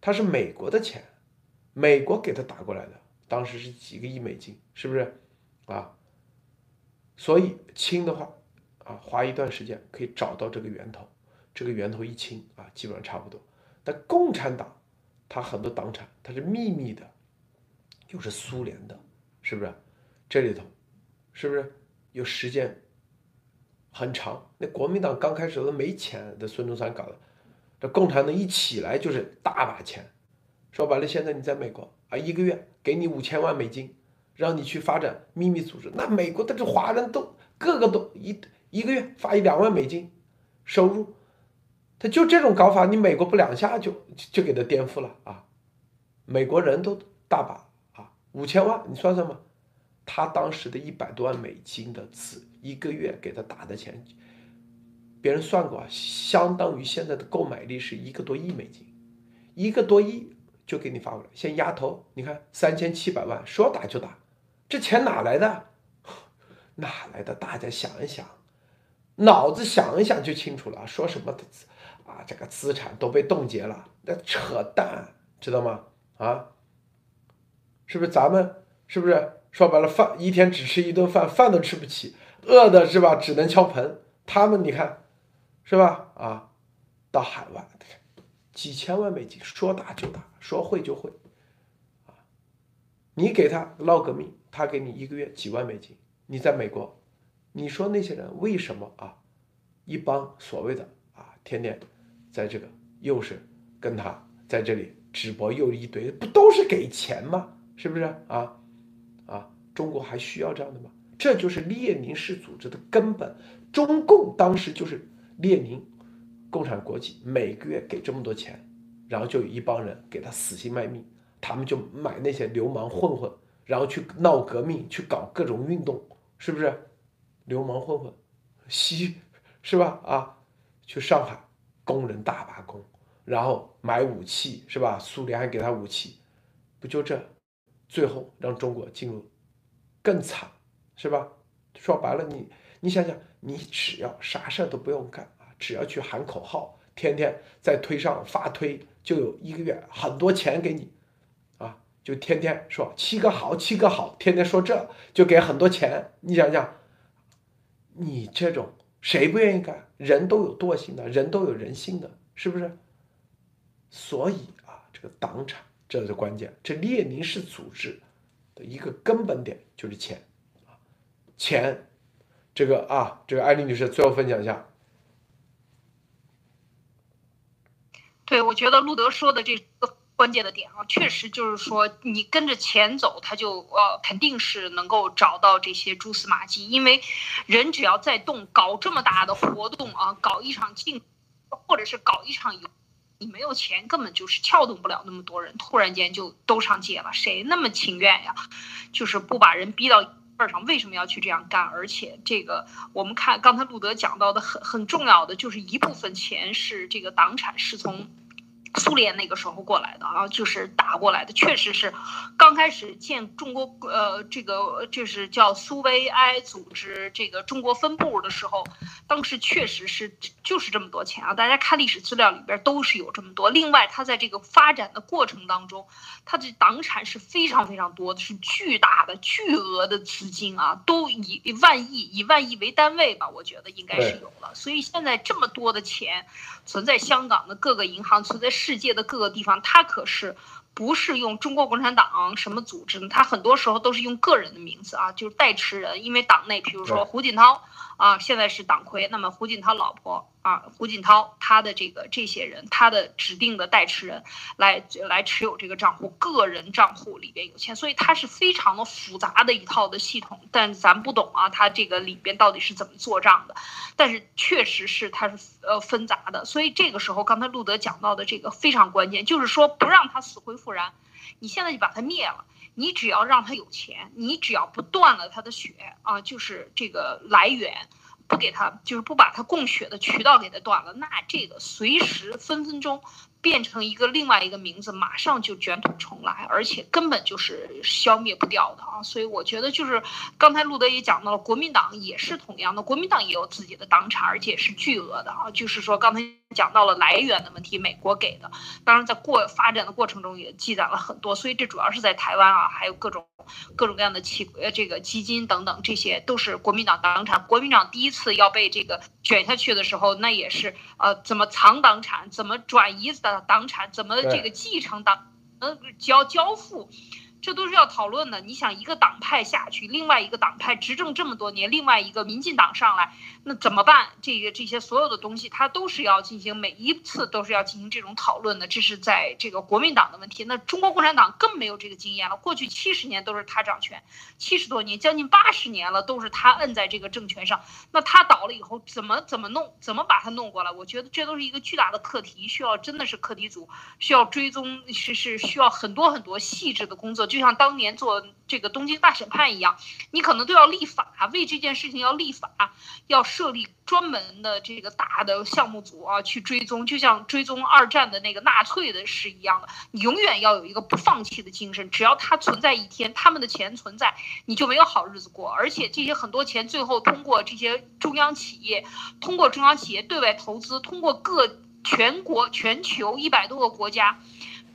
它是美国的钱，美国给他打过来的，当时是几个亿美金，是不是啊？所以清的话啊，花一段时间可以找到这个源头，这个源头一清啊，基本上差不多。但共产党，它很多党产，它是秘密的，又是苏联的，是不是？这里头，是不是有时间很长？那国民党刚开始都没钱，这孙中山搞的，这共产党一起来就是大把钱。说白了，现在你在美国啊，一个月给你五千万美金，让你去发展秘密组织，那美国的这华人都个个都一一个月发一两万美金收入。他就这种搞法，你美国不两下就就给他颠覆了啊！美国人都大把啊，五千万，你算算吧。他当时的一百多万美金的字，一个月给他打的钱，别人算过，相当于现在的购买力是一个多亿美金，一个多亿就给你发过来，先压头，你看三千七百万，说打就打，这钱哪来的？哪来的？大家想一想，脑子想一想就清楚了。说什么的？啊，这个资产都被冻结了，那扯淡，知道吗？啊，是不是咱们是不是说白了，饭一天只吃一顿饭，饭都吃不起，饿的是吧？只能敲盆。他们你看，是吧？啊，到海外，几千万美金，说打就打，说会就会，啊，你给他闹革命，他给你一个月几万美金。你在美国，你说那些人为什么啊？一帮所谓的啊，天天。在这个又是跟他在这里直播又一堆，不都是给钱吗？是不是啊？中国还需要这样的吗？这就是列宁式组织的根本。中共当时就是列宁共产国际，每个月给这么多钱，然后就有一帮人给他死心卖命，他们就买那些流氓混混，然后去闹革命，去搞各种运动，是不是？流氓混混，西是吧？啊，去上海。工人大罢工，然后买武器是吧？苏联还给他武器，不就这？最后让中国进入更惨，是吧？说白了，你你想想，你只要啥事儿都不用干啊，只要去喊口号，天天在推上发推，就有一个月很多钱给你，啊，就天天说七个好，七个好，天天说这就给很多钱，你想想，你这种谁不愿意干？人都有惰性的，人都有人性的，是不是？所以啊，这个党产这是关键，这列宁式组织的一个根本点就是钱。钱，这个啊，这个艾丽女士最后分享一下。对，我觉得路德说的这个关键的点啊，确实就是说，你跟着钱走，他就呃肯定是能够找到这些蛛丝马迹，因为人只要在动，搞这么大的活动啊，搞一场竞，或者是搞一场游，你没有钱，根本就是撬动不了那么多人，突然间就都上街了，谁那么情愿呀？就是不把人逼到。份儿上为什么要去这样干？而且这个我们看刚才路德讲到的很很重要的，就是一部分钱是这个党产是从。苏联那个时候过来的啊，就是打过来的，确实是，刚开始建中国呃这个就是叫苏维埃组织这个中国分部的时候，当时确实是就是这么多钱啊，大家看历史资料里边都是有这么多。另外，它在这个发展的过程当中，它的党产是非常非常多的，是巨大的巨额的资金啊，都以万亿以万亿为单位吧，我觉得应该是有了。所以现在这么多的钱存在香港的各个银行，存在。世界的各个地方，他可是不是用中国共产党什么组织呢？他很多时候都是用个人的名字啊，就是代持人。因为党内，比如说胡锦涛啊，现在是党魁，那么胡锦涛老婆。啊，胡锦涛他的这个这些人，他的指定的代持人来来持有这个账户，个人账户里边有钱，所以它是非常的复杂的一套的系统。但咱不懂啊，它这个里边到底是怎么做账的？但是确实是它是呃纷杂的，所以这个时候刚才路德讲到的这个非常关键，就是说不让他死灰复燃，你现在就把它灭了，你只要让他有钱，你只要不断了他的血啊，就是这个来源。不给他，就是不把他供血的渠道给他断了，那这个随时分分钟。变成一个另外一个名字，马上就卷土重来，而且根本就是消灭不掉的啊！所以我觉得就是刚才路德也讲到了，国民党也是同样的，国民党也有自己的党产，而且是巨额的啊！就是说刚才讲到了来源的问题，美国给的，当然在过发展的过程中也积攒了很多，所以这主要是在台湾啊，还有各种各种各样的企呃这个基金等等，这些都是国民党党产。国民党第一次要被这个卷下去的时候，那也是呃怎么藏党产，怎么转移的。党产怎么这个继承党，呃交交付？这都是要讨论的。你想一个党派下去，另外一个党派执政这么多年，另外一个民进党上来，那怎么办？这个这些所有的东西，它都是要进行每一次都是要进行这种讨论的。这是在这个国民党的问题。那中国共产党更没有这个经验了。过去七十年都是他掌权，七十多年，将近八十年了，都是他摁在这个政权上。那他倒了以后，怎么怎么弄？怎么把他弄过来？我觉得这都是一个巨大的课题，需要真的是课题组需要追踪，是是需要很多很多细致的工作。就像当年做这个东京大审判一样，你可能都要立法，为这件事情要立法，要设立专门的这个大的项目组啊，去追踪，就像追踪二战的那个纳粹的是一样的。你永远要有一个不放弃的精神，只要它存在一天，他们的钱存在，你就没有好日子过。而且这些很多钱最后通过这些中央企业，通过中央企业对外投资，通过各全国全球一百多个国家。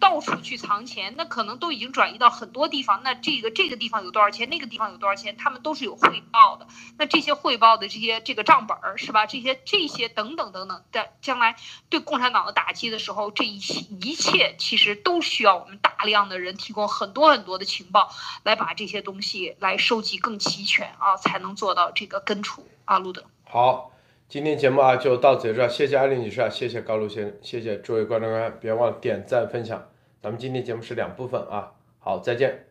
到处去藏钱，那可能都已经转移到很多地方。那这个这个地方有多少钱，那个地方有多少钱，他们都是有汇报的。那这些汇报的这些这个账本儿是吧？这些这些等等等等在，将来对共产党的打击的时候，这一切一切其实都需要我们大量的人提供很多很多的情报，来把这些东西来收集更齐全啊，才能做到这个根除啊。路德，好，今天节目啊就到此结束，谢谢艾丽女士啊，谢谢高露先生，谢谢诸位观众观众，别忘了点赞分享。咱们今天节目是两部分啊，好，再见。